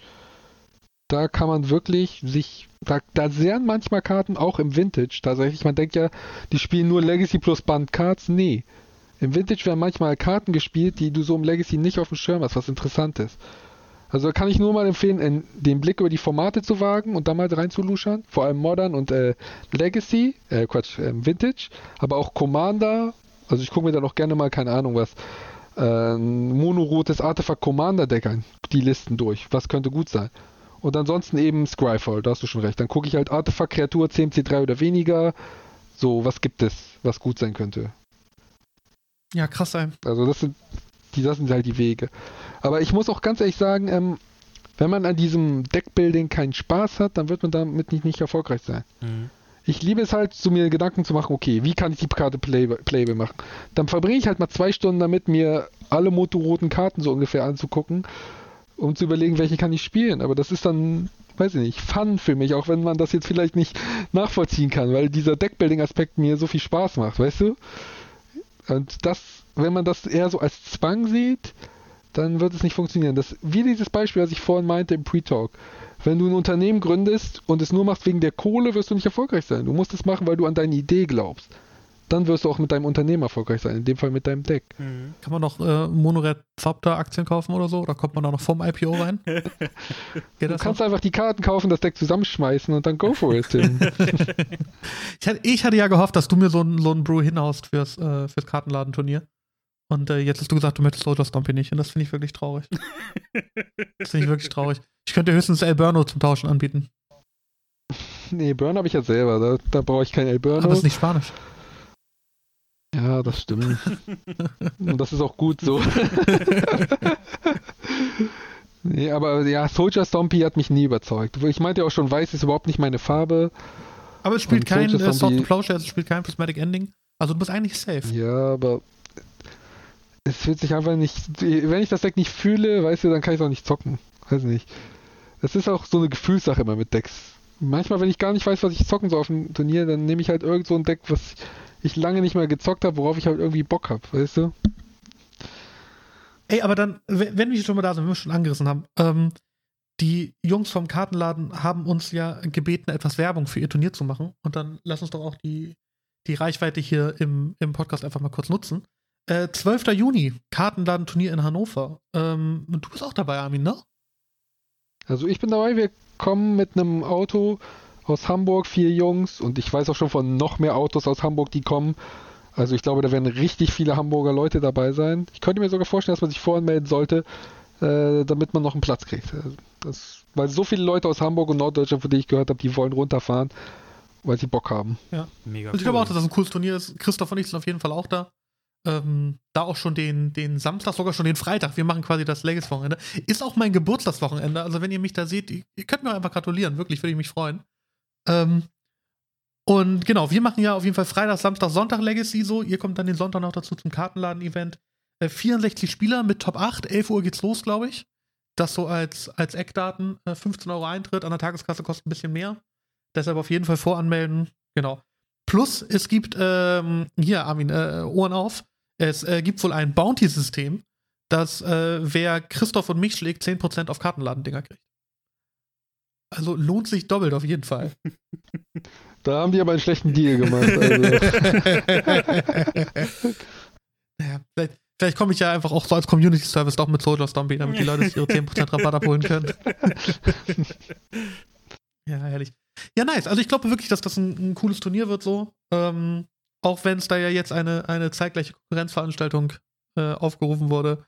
Da kann man wirklich sich, da, da sehen manchmal Karten auch im Vintage tatsächlich. Man denkt ja, die spielen nur Legacy plus Band Cards. Nee. Im Vintage werden manchmal Karten gespielt, die du so im Legacy nicht auf dem Schirm hast, was interessant ist. Also kann ich nur mal empfehlen, den Blick über die Formate zu wagen und da mal reinzuluschern. Vor allem Modern und äh, Legacy, äh, Quatsch, ähm, Vintage, aber auch Commander. Also ich gucke mir da noch gerne mal, keine Ahnung was, äh, monorotes Artefakt Commander Deck an, die Listen durch. Was könnte gut sein? Und ansonsten eben Scryfall, da hast du schon recht. Dann gucke ich halt Artefakt, Kreatur, CMC3 oder weniger. So, was gibt es, was gut sein könnte? Ja, krass sein. Also das sind, die, das sind halt die Wege. Aber ich muss auch ganz ehrlich sagen, ähm, wenn man an diesem Deckbuilding keinen Spaß hat, dann wird man damit nicht, nicht erfolgreich sein. Mhm. Ich liebe es halt, so mir Gedanken zu machen, okay, wie kann ich die Karte play playable machen? Dann verbringe ich halt mal zwei Stunden damit, mir alle motoroten Karten so ungefähr anzugucken, um zu überlegen, welche kann ich spielen. Aber das ist dann, weiß ich nicht, Fun für mich, auch wenn man das jetzt vielleicht nicht nachvollziehen kann, weil dieser Deckbuilding-Aspekt mir so viel Spaß macht, weißt du? Und das, wenn man das eher so als Zwang sieht, dann wird es nicht funktionieren. Das, wie dieses Beispiel, was ich vorhin meinte im Pre-Talk. Wenn du ein Unternehmen gründest und es nur machst wegen der Kohle, wirst du nicht erfolgreich sein. Du musst es machen, weil du an deine Idee glaubst. Dann wirst du auch mit deinem Unternehmen erfolgreich sein, in dem Fall mit deinem Deck. Mhm. Kann man noch äh, Monored Zapta Aktien kaufen oder so? Oder kommt man da noch vom IPO rein? [LAUGHS] Du das kannst noch? einfach die Karten kaufen, das Deck zusammenschmeißen und dann go for it. Tim. [LAUGHS] Ich hatte, ich hatte ja gehofft, dass du mir so ein, so ein Brew hinhaust fürs, äh, fürs Kartenladenturnier. Und äh, jetzt hast du gesagt, du möchtest Soldier Stompy nicht. Und das finde ich wirklich traurig. Das finde ich wirklich traurig. Ich könnte höchstens El Burno zum Tauschen anbieten. nee, Burn habe ich ja selber. Da, da brauche ich kein El Aber es Burno. ist nicht Spanisch. Ja, das stimmt. und das ist auch gut so. [LAUGHS] nee, aber ja, Soldier Stompy hat mich nie überzeugt. Ich meinte ja auch schon, weiß ist überhaupt nicht meine Farbe. Aber es spielt Und kein Soldier äh, Zombie- and Plowshare, es spielt kein Prismatic Ending. Also du bist eigentlich safe. Ja, aber es fühlt sich einfach nicht. Wenn ich das Deck nicht fühle, weißt du, dann kann ich es auch nicht zocken. Weiß nicht. Es ist auch so eine Gefühlssache immer mit Decks. Manchmal, wenn ich gar nicht weiß, was ich zocken soll auf dem Turnier, dann nehme ich halt irgend so ein Deck, was ich lange nicht mehr gezockt habe, worauf ich halt irgendwie Bock habe, weißt du? Ey, aber dann, wenn wir schon mal da sind, wenn wir schon angerissen haben, ähm, die Jungs vom Kartenladen haben uns ja gebeten, etwas Werbung für ihr Turnier zu machen. Und dann lass uns doch auch die, die Reichweite hier im, im Podcast einfach mal kurz nutzen. Äh, 12. Juni, Kartenladen-Turnier in Hannover. Ähm, du bist auch dabei, Armin, ne? Also ich bin dabei, wir kommen mit einem Auto aus Hamburg, vier Jungs, und ich weiß auch schon von noch mehr Autos aus Hamburg, die kommen. Also ich glaube, da werden richtig viele Hamburger Leute dabei sein. Ich könnte mir sogar vorstellen, dass man sich voranmelden sollte, äh, damit man noch einen Platz kriegt. Das, weil so viele Leute aus Hamburg und Norddeutschland, von denen ich gehört habe, die wollen runterfahren, weil sie Bock haben. Mega Und ich glaube auch, dass das ein cooles Turnier ist. Christoph und ich sind auf jeden Fall auch da. Ähm, da auch schon den, den Samstag, sogar schon den Freitag. Wir machen quasi das Legacy-Wochenende. Ist auch mein Geburtstagswochenende. Also, wenn ihr mich da seht, ihr könnt mir einfach gratulieren. Wirklich, würde ich mich freuen. Ähm, und genau, wir machen ja auf jeden Fall Freitag, Samstag, Sonntag Legacy so. Ihr kommt dann den Sonntag noch dazu zum Kartenladen-Event. Äh, 64 Spieler mit Top 8. 11 Uhr geht's los, glaube ich. Das so als, als Eckdaten. Äh, 15 Euro Eintritt. An der Tageskasse kostet ein bisschen mehr. Deshalb auf jeden Fall voranmelden. Genau. Plus, es gibt, ähm, hier, Armin, äh, Ohren auf. Es äh, gibt wohl ein Bounty-System, dass äh, wer Christoph und mich schlägt, 10% auf Kartenladendinger kriegt. Also lohnt sich doppelt auf jeden Fall. [LAUGHS] Da haben die aber einen schlechten Deal gemacht. Also. [LAUGHS] naja, vielleicht, vielleicht komme ich ja einfach auch so als Community Service doch mit Soldier Zombie, damit die Leute sich ihre 10% Rabatt abholen können. [LAUGHS] ja, herrlich. Ja, nice. Also ich glaube wirklich, dass das ein, ein cooles Turnier wird so. Ähm, auch wenn es da ja jetzt eine, eine zeitgleiche Konkurrenzveranstaltung äh, aufgerufen wurde.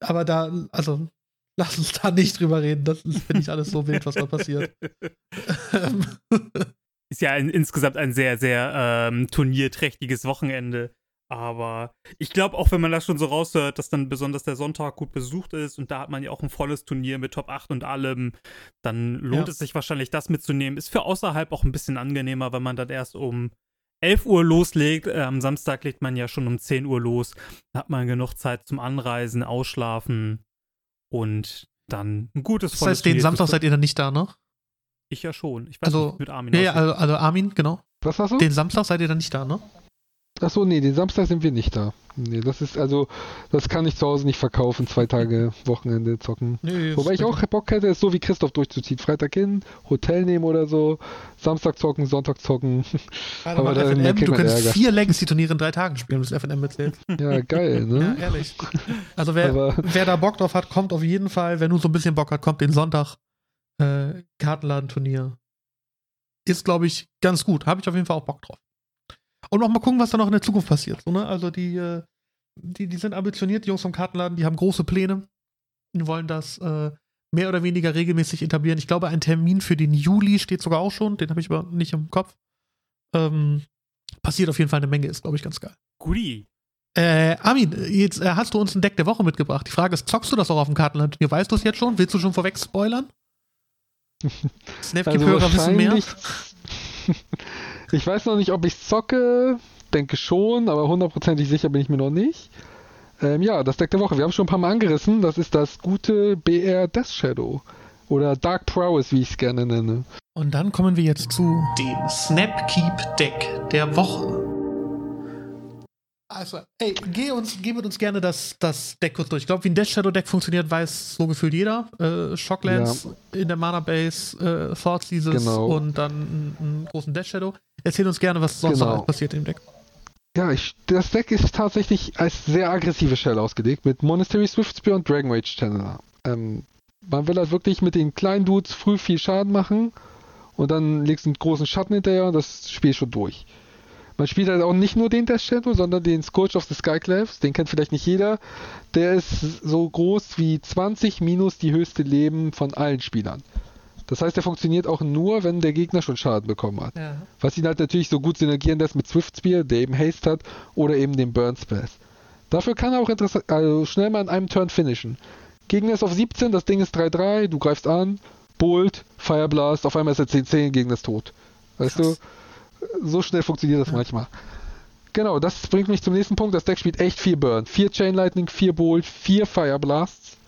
Aber da, also [LAUGHS] lass uns da nicht drüber reden. Das finde ich alles so wild, was da passiert. [LAUGHS] ist ja ein, insgesamt ein sehr, sehr ähm, turnierträchtiges Wochenende. Aber ich glaube, auch wenn man das schon so raushört, dass dann besonders der Sonntag gut besucht ist und da hat man ja auch ein volles Turnier mit Top 8 und allem, dann lohnt ja. es sich wahrscheinlich, das mitzunehmen. Ist für außerhalb auch ein bisschen angenehmer, wenn man dann erst um 11 Uhr loslegt. Äh, am Samstag legt man ja schon um 10 Uhr los. Da hat man genug Zeit zum Anreisen, Ausschlafen und dann ein gutes Das heißt, den Samstag seid ihr dann nicht da, ne? Ich ja schon. Ich weiß also, nicht, mit Armin. Ja, ja also, also Armin, genau. Was hast du? Den Samstag seid ihr dann nicht da, ne? Achso, nee, den Samstag sind wir nicht da. Nee, das ist also, das kann ich zu Hause nicht verkaufen, zwei Tage Wochenende zocken. Nee, Wobei ich auch Bock hätte, es so wie Christoph durchzuziehen. Freitag hin, Hotel nehmen oder so, Samstag zocken, Sonntag zocken. Ja, Aber dann, FNM, du kannst Ärger. vier Legacy-Turniere in drei Tagen spielen, das FNM mitzählst. Ja, geil, ne? ja, ehrlich. Also wer, wer da Bock drauf hat, kommt auf jeden Fall, wenn du so ein bisschen Bock hast, kommt den Sonntag äh, Kartenladenturnier. Ist, glaube ich, ganz gut. Habe ich auf jeden Fall auch Bock drauf. Und noch mal gucken, was da noch in der Zukunft passiert. So, ne? Also die, äh, die, die sind ambitioniert, die Jungs vom Kartenladen, die haben große Pläne. Die wollen das äh, mehr oder weniger regelmäßig etablieren. Ich glaube, ein Termin für den Juli steht sogar auch schon, den habe ich aber nicht im Kopf. Ähm, passiert auf jeden Fall eine Menge, ist, glaube ich, ganz geil. Guti. Äh, Armin, jetzt äh, hast du uns ein Deck der Woche mitgebracht. Die Frage ist, zockst du das auch auf dem Kartenland? Weißt du es jetzt schon? Willst du schon vorweg spoilern? [LAUGHS] Snapkeep-Hörer also wissen mehr. Ich weiß noch nicht, ob ich zocke. Denke schon, aber hundertprozentig sicher bin ich mir noch nicht. Ähm, ja, das Deck der Woche. Wir haben schon ein paar Mal angerissen. Das ist das gute BR Death Shadow. Oder Dark Prowess, wie ich es gerne nenne. Und dann kommen wir jetzt zu dem Snapkeep Deck der Woche. Also, ey, geh, uns, geh mit uns gerne das, das Deck kurz durch. Ich glaube, wie ein Death Shadow Deck funktioniert, weiß so gefühlt jeder. Äh, Shocklands ja. in der Mana Base, äh, Thoughts dieses genau. und dann einen, einen, großen Death Shadow. Erzähl uns gerne, was sonst genau. noch passiert im Deck. Ja, ich, das Deck ist tatsächlich als sehr aggressive Shell ausgelegt mit Monastery Swiftspear und Dragon Rage Channeler. Ähm, man will halt wirklich mit den kleinen Dudes früh viel Schaden machen und dann legst du einen großen Schatten hinterher und das Spiel schon durch. Man spielt halt auch nicht nur den Death Shadow, sondern den Scourge of the Skyclaves. Den kennt vielleicht nicht jeder. Der ist so groß wie 20 minus die höchste Leben von allen Spielern. Das heißt, der funktioniert auch nur, wenn der Gegner schon Schaden bekommen hat. Ja. Was ihn halt natürlich so gut synergieren lässt mit Swift Spear, der eben Haste hat, oder eben dem Burn Spells. Dafür kann er auch also schnell mal in einem Turn finishen. Gegner ist auf 17, das Ding ist 3-3, du greifst an, Bolt, Fireblast, auf einmal ist er 10-10, Gegner ist tot. Weißt Krass. du? so schnell funktioniert das ja. manchmal. Genau, das bringt mich zum nächsten Punkt. Das Deck spielt echt viel Burn. Vier Chain Lightning, vier Bolt, vier Fire Blasts.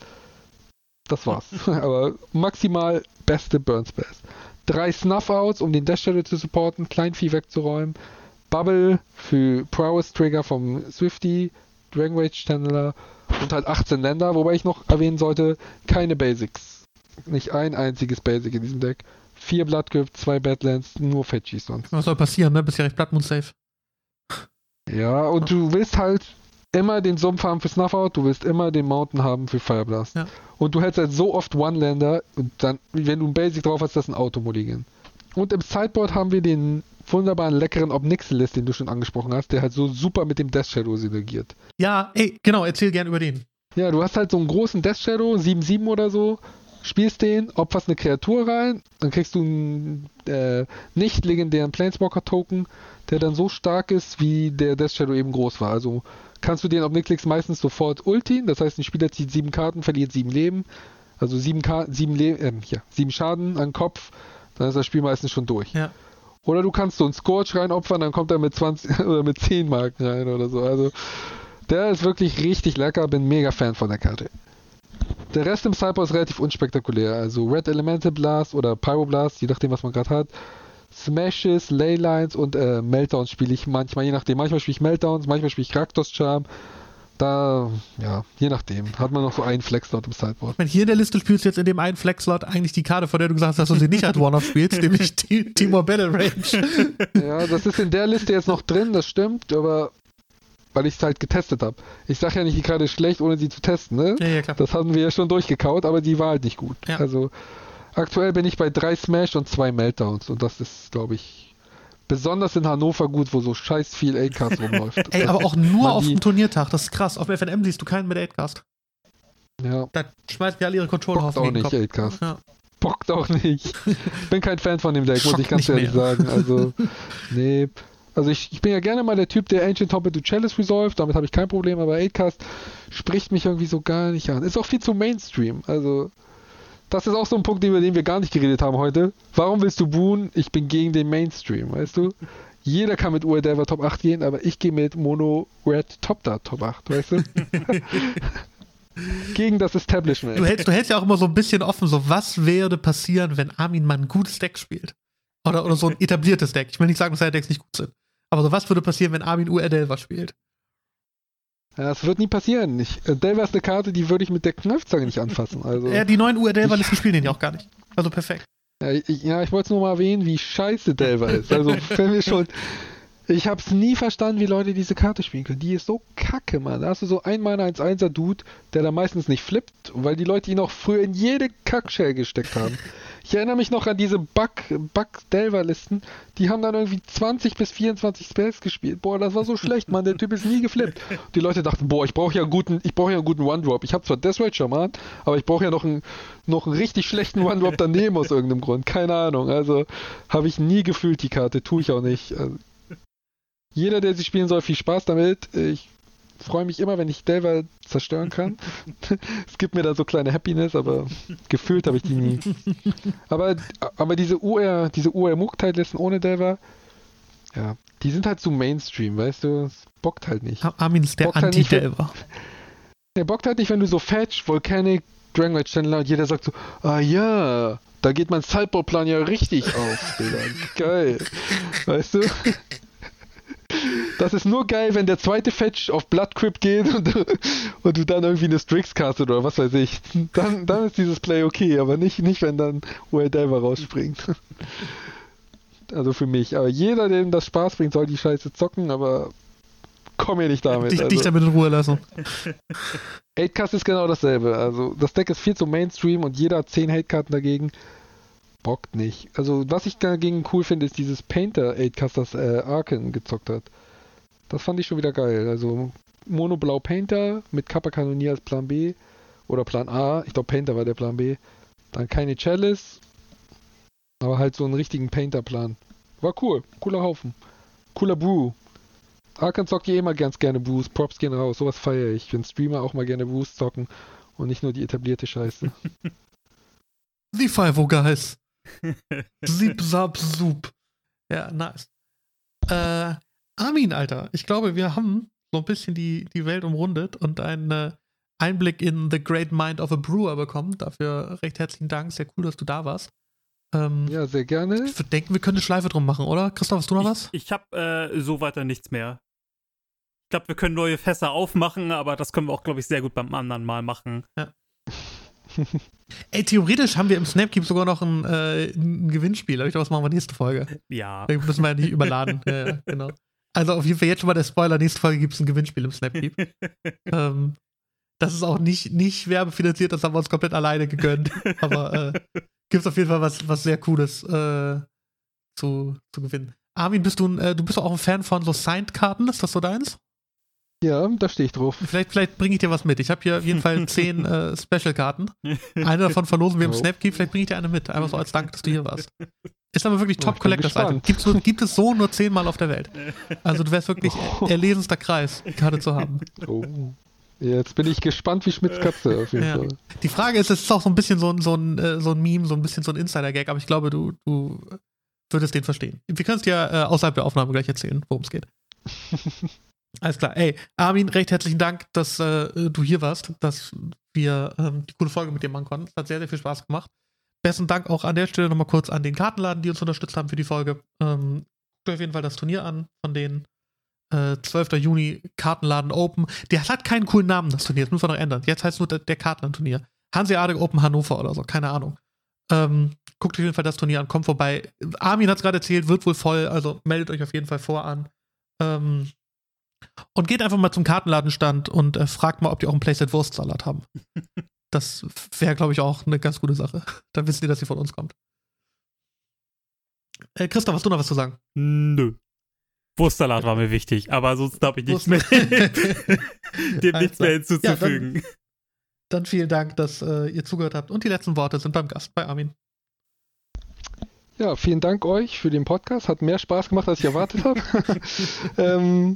Das war's. [LAUGHS] Aber maximal beste Burn Spells. Drei Snuff Outs, um den Dash Shadow zu supporten, Kleinvieh wegzuräumen. Bubble für Prowess Trigger vom Swifty, Dragon Rage Channeler und halt 18 Länder, wobei ich noch erwähnen sollte, keine Basics. Nicht ein einziges Basic in diesem Deck vier Bloodgrip, zwei Badlands, nur Fetchies sonst. Was soll passieren, ne? Bist ja recht Bloodmoon safe. Ja, und du willst halt immer den Sumpf haben für Snuffout, du willst immer den Mountain haben für Fireblast. Ja. Und du hältst halt so oft One-Lander und dann, wenn du ein Basic drauf hast, das ist ein Automulligan. Und im Sideboard haben wir den wunderbaren, leckeren Obnixilis, den du schon angesprochen hast, der halt so super mit dem Death Shadow synergiert. Ja, ey, genau, erzähl gern über den. Ja, du hast halt so einen großen Death Shadow, 7-7 oder so, spielst den, opferst eine Kreatur rein, dann kriegst du einen äh, nicht legendären Planeswalker-Token, der dann so stark ist, wie der Death Shadow eben groß war. Also kannst du den auf Nicklicks meistens sofort ultin, das heißt, ein Spieler zieht sieben Karten, verliert sieben Leben, also sieben, Karten, sieben, Le äh, ja, sieben Schaden an Kopf, dann ist das Spiel meistens schon durch. Ja. Oder du kannst so einen Scorch reinopfern, dann kommt er mit 20 [LAUGHS] oder mit 10 Marken rein oder so. Also der ist wirklich richtig lecker, bin mega Fan von der Karte. Der Rest im Cyber ist relativ unspektakulär. Also Red Elemental Blast oder Pyroblast, je nachdem, was man gerade hat. Smashes, Leylines und äh, Meltdowns spiele ich manchmal, je nachdem. Manchmal spiele ich Meltdowns, manchmal spiele ich Raktos Charm. Da, ja, je nachdem. Hat man noch so einen Flex-Slot im Sideboard. Meine, hier in der Liste spielst du jetzt in dem einen Flex-Slot eigentlich die Karte, von der du gesagt hast, dass du sie nicht als One-Off spielst, nämlich [LAUGHS] Ti- Timor Battle Range. Ja, das ist in der Liste jetzt noch drin, das stimmt, aber weil ich es halt getestet habe. Ich sage ja nicht, die Karte ist schlecht, ohne sie zu testen, ne? ja, ja, klar. Das hatten wir ja schon durchgekaut, aber die war halt nicht gut. Ja. Also aktuell bin ich bei drei Smash und zwei Meltdowns und das ist, glaube ich, besonders in Hannover gut, wo so scheiß viel 8-Cards rumläuft. [LAUGHS] Ey, aber auch nur auf dem Turniertag, das ist krass. Auf FNM siehst du keinen mit 8-Cast. Ja, Da schmeißen die alle ihre Controller bockt auf auch den nicht, Kopf. 8-Cast. Ja. Bockt auch nicht. [LAUGHS] bin kein Fan von dem Deck, muss ich ganz nicht ehrlich mehr. sagen. Also, [LAUGHS] nee. Also ich, ich bin ja gerne mal der Typ, der Ancient Hobby to Chalice resolved, damit habe ich kein Problem, aber 8-Cast spricht mich irgendwie so gar nicht an. Ist auch viel zu Mainstream. Also, das ist auch so ein Punkt, über den wir gar nicht geredet haben heute. Warum willst du buhen? Ich bin gegen den Mainstream, weißt du? Jeder kann mit UR Top 8 gehen, aber ich gehe mit Mono Red Top da Top 8, weißt du? [LAUGHS] gegen das Establishment. Du hältst, du hältst ja auch immer so ein bisschen offen, so was würde passieren, wenn Armin mal ein gutes Deck spielt. Oder, oder so ein etabliertes Deck. Ich will nicht sagen, dass seine Decks nicht gut sind. Aber so was würde passieren, wenn Armin UR Delver spielt? Ja, das wird nie passieren. Ich, äh, Delver ist eine Karte, die würde ich mit der Kneifzange nicht anfassen. Also, Ja, die neuen UR Delver-Listen spielen den ja auch gar nicht. Also perfekt. ja, ich, ja, ich wollte es nur mal erwähnen, wie scheiße Delver ist. Also, [LAUGHS] wenn wir schon. Ich hab's nie verstanden, wie Leute diese Karte spielen können. Die ist so kacke, Mann. Da hast du so ein Mana 1-1er Dude, der da meistens nicht flippt, weil die Leute ihn auch früher in jede Kackshell gesteckt haben. [LAUGHS] Ich erinnere mich noch an diese Bug, Bug Delver Listen. Die haben dann irgendwie 20 bis 24 Spells gespielt. Boah, das war so schlecht, Mann. Der Typ ist nie geflippt. Die Leute dachten, boah, ich brauche ja einen guten, ich brauche ja einen guten One-Drop. Ich habe zwar Death Rage Shaman, aber ich brauche ja noch einen, noch einen richtig schlechten One-Drop daneben aus irgendeinem Grund. Keine Ahnung. Also habe ich nie gefühlt, die Karte. Tue ich auch nicht. Also, jeder, der sie spielen soll, viel Spaß damit. Ich freue mich immer, wenn ich Delver zerstören kann. [LAUGHS] es gibt mir da so kleine Happiness, aber gefühlt habe ich die nie. Aber, aber diese UR, diese UR Muck-Listen ohne Delver, ja, die sind halt zu Mainstream, weißt du? Es bockt halt nicht. Ar- Armin ist der Bockt halt. Der bockt halt nicht, wenn du so Fetch, Volcanic, Dragon Rage Channeler und jeder sagt so, ah ja, da geht mein Sideboard-Plan ja richtig auf, Digga. Geil. Weißt du? Das ist nur geil, wenn der zweite Fetch auf Blood Crypt geht und, du- und du dann irgendwie eine Strix castet oder was weiß ich. Dann, dann ist dieses Play okay, aber nicht, nicht wenn dann Will Delver rausspringt. Also für mich. Aber jeder, dem das Spaß bringt, soll die Scheiße zocken, aber komm mir nicht damit. Dich, also. dich damit in Ruhe lassen. 8-Cast ist genau dasselbe. Also das Deck ist viel zu Mainstream und jeder hat 10 Hate-Karten dagegen. Bockt nicht. Also was ich dagegen cool finde, ist dieses Painter 8-Cast, das äh, Arken gezockt hat. Das fand ich schon wieder geil. Also Mono-Blau Painter mit Kappa Kanonier als Plan B oder Plan A. Ich glaube Painter war der Plan B. Dann keine Chalice, aber halt so einen richtigen Painter-Plan. War cool. Cooler Haufen. Cooler Brew. Arkan zockt ja immer ganz gerne Brews. Props gehen raus. Sowas feiere ich. Wenn Streamer auch mal gerne Brews zocken und nicht nur die etablierte Scheiße. Die Five Guys. Sieb, sab, sup. Ja, nice. Äh, Armin, Alter, ich glaube, wir haben so ein bisschen die, die Welt umrundet und einen äh, Einblick in The Great Mind of a Brewer bekommen. Dafür recht herzlichen Dank. Sehr cool, dass du da warst. Ähm, ja, sehr gerne. Ich würde denken, wir können eine Schleife drum machen, oder? Christoph, hast du noch was? Ich, ich habe äh, so weiter nichts mehr. Ich glaube, wir können neue Fässer aufmachen, aber das können wir auch, glaube ich, sehr gut beim anderen Mal machen. Ey, theoretisch haben wir im Snapkeep sogar noch ein, äh, ein Gewinnspiel. Aber ich glaube, das machen wir nächste Folge. Ja. Da müssen wir ja nicht überladen. ja, ja, genau. Also auf jeden Fall jetzt schon mal der Spoiler. Nächste Folge gibt es ein Gewinnspiel im Snapkeep. [LAUGHS] ähm, das ist auch nicht, nicht werbefinanziert, das haben wir uns komplett alleine gegönnt. Aber äh, gibt es auf jeden Fall was, was sehr Cooles äh, zu, zu gewinnen. Armin, bist du, ein, äh, du bist auch ein Fan von so Signed-Karten? Ist das so deins? Ja, da stehe ich drauf. Vielleicht, vielleicht bringe ich dir was mit. Ich habe hier auf jeden Fall [LAUGHS] zehn äh, Special-Karten. Eine davon verlosen wir im Oh. Snapkeep. Vielleicht bringe ich dir eine mit. Einfach so als Dank, dass du hier warst. [LAUGHS] Ist aber wirklich Oh, top Collectors Item. Gibt's nur, gibt es so nur zehnmal auf der Welt. Also du wärst wirklich Oh. erlesenster Kreis, die Karte zu haben. Oh. Jetzt bin ich gespannt wie Schmitz Katze auf jeden Ja. Fall. Die Frage ist, es ist auch so ein bisschen so ein, so ein, äh, so ein Meme, so ein bisschen so ein Insider-Gag, aber ich glaube, du, du würdest den verstehen. Wir können es dir äh, außerhalb der Aufnahme gleich erzählen, worum es geht. [LAUGHS] Alles klar. Ey, Armin, recht herzlichen Dank, dass äh, du hier warst, dass wir ähm, die coole Folge mit dir machen konnten. Es hat sehr, sehr viel Spaß gemacht. Besten Dank auch an der Stelle nochmal kurz an den Kartenladen, die uns unterstützt haben für die Folge. Ähm, guckt auf jeden Fall das Turnier an von denen. Äh, 12. Juni, Kartenladen Open. Der hat keinen coolen Namen, das Turnier. Das müssen wir noch ändern. Jetzt heißt es nur der, der Kartenladen-Turnier. Hanseatic Open Hannover oder so, keine Ahnung. Ähm, guckt auf jeden Fall das Turnier an, kommt vorbei. Armin hat es gerade erzählt, wird wohl voll, also meldet euch auf jeden Fall vor an. Ähm, und geht einfach mal zum Kartenladenstand und äh, fragt mal, ob die auch einen Playset Wurstsalat haben. [LAUGHS] Das wäre, glaube ich, auch eine ganz gute Sache. [LAUGHS] Dann wisst ihr, dass sie von uns kommt. Äh, Christoph, hast du noch was zu sagen? Nö. Wurstsalat [LAUGHS] war mir wichtig, aber sonst habe ich nichts mehr, dem nichts mehr hinzuzufügen. Dann vielen Dank, dass äh, ihr zugehört habt. Und die letzten Worte sind beim Gast, bei Armin. Ja, vielen Dank euch für den Podcast. Hat mehr Spaß gemacht, als ich erwartet habe. ähm,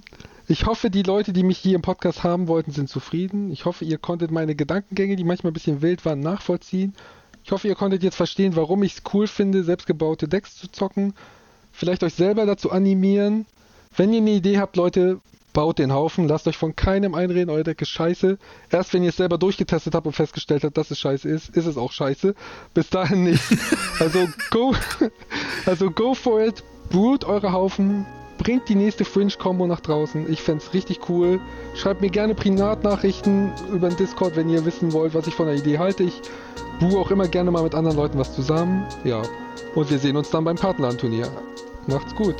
ich hoffe, die Leute, die mich hier im Podcast haben wollten, sind zufrieden. Ich hoffe, ihr konntet meine Gedankengänge, die manchmal ein bisschen wild waren, nachvollziehen. Ich hoffe, ihr konntet jetzt verstehen, warum ich es cool finde, selbstgebaute Decks zu zocken. Vielleicht euch selber dazu animieren. Wenn ihr eine Idee habt, Leute, baut den Haufen. Lasst euch von keinem einreden, euer Deck ist scheiße. Erst wenn ihr es selber durchgetestet habt und festgestellt habt, dass es scheiße ist, ist es auch scheiße. Bis dahin nicht. [LAUGHS] Also go, also go for it. Brut eure Haufen. Bringt die nächste Fringe-Combo nach draußen. Ich fänd's richtig cool. Schreibt mir gerne Privatnachrichten über den Discord, wenn ihr wissen wollt, was ich von der Idee halte. Ich brew auch immer gerne mal mit anderen Leuten was zusammen. Ja. Und wir sehen uns dann beim Kartenland-Turnier. Macht's gut.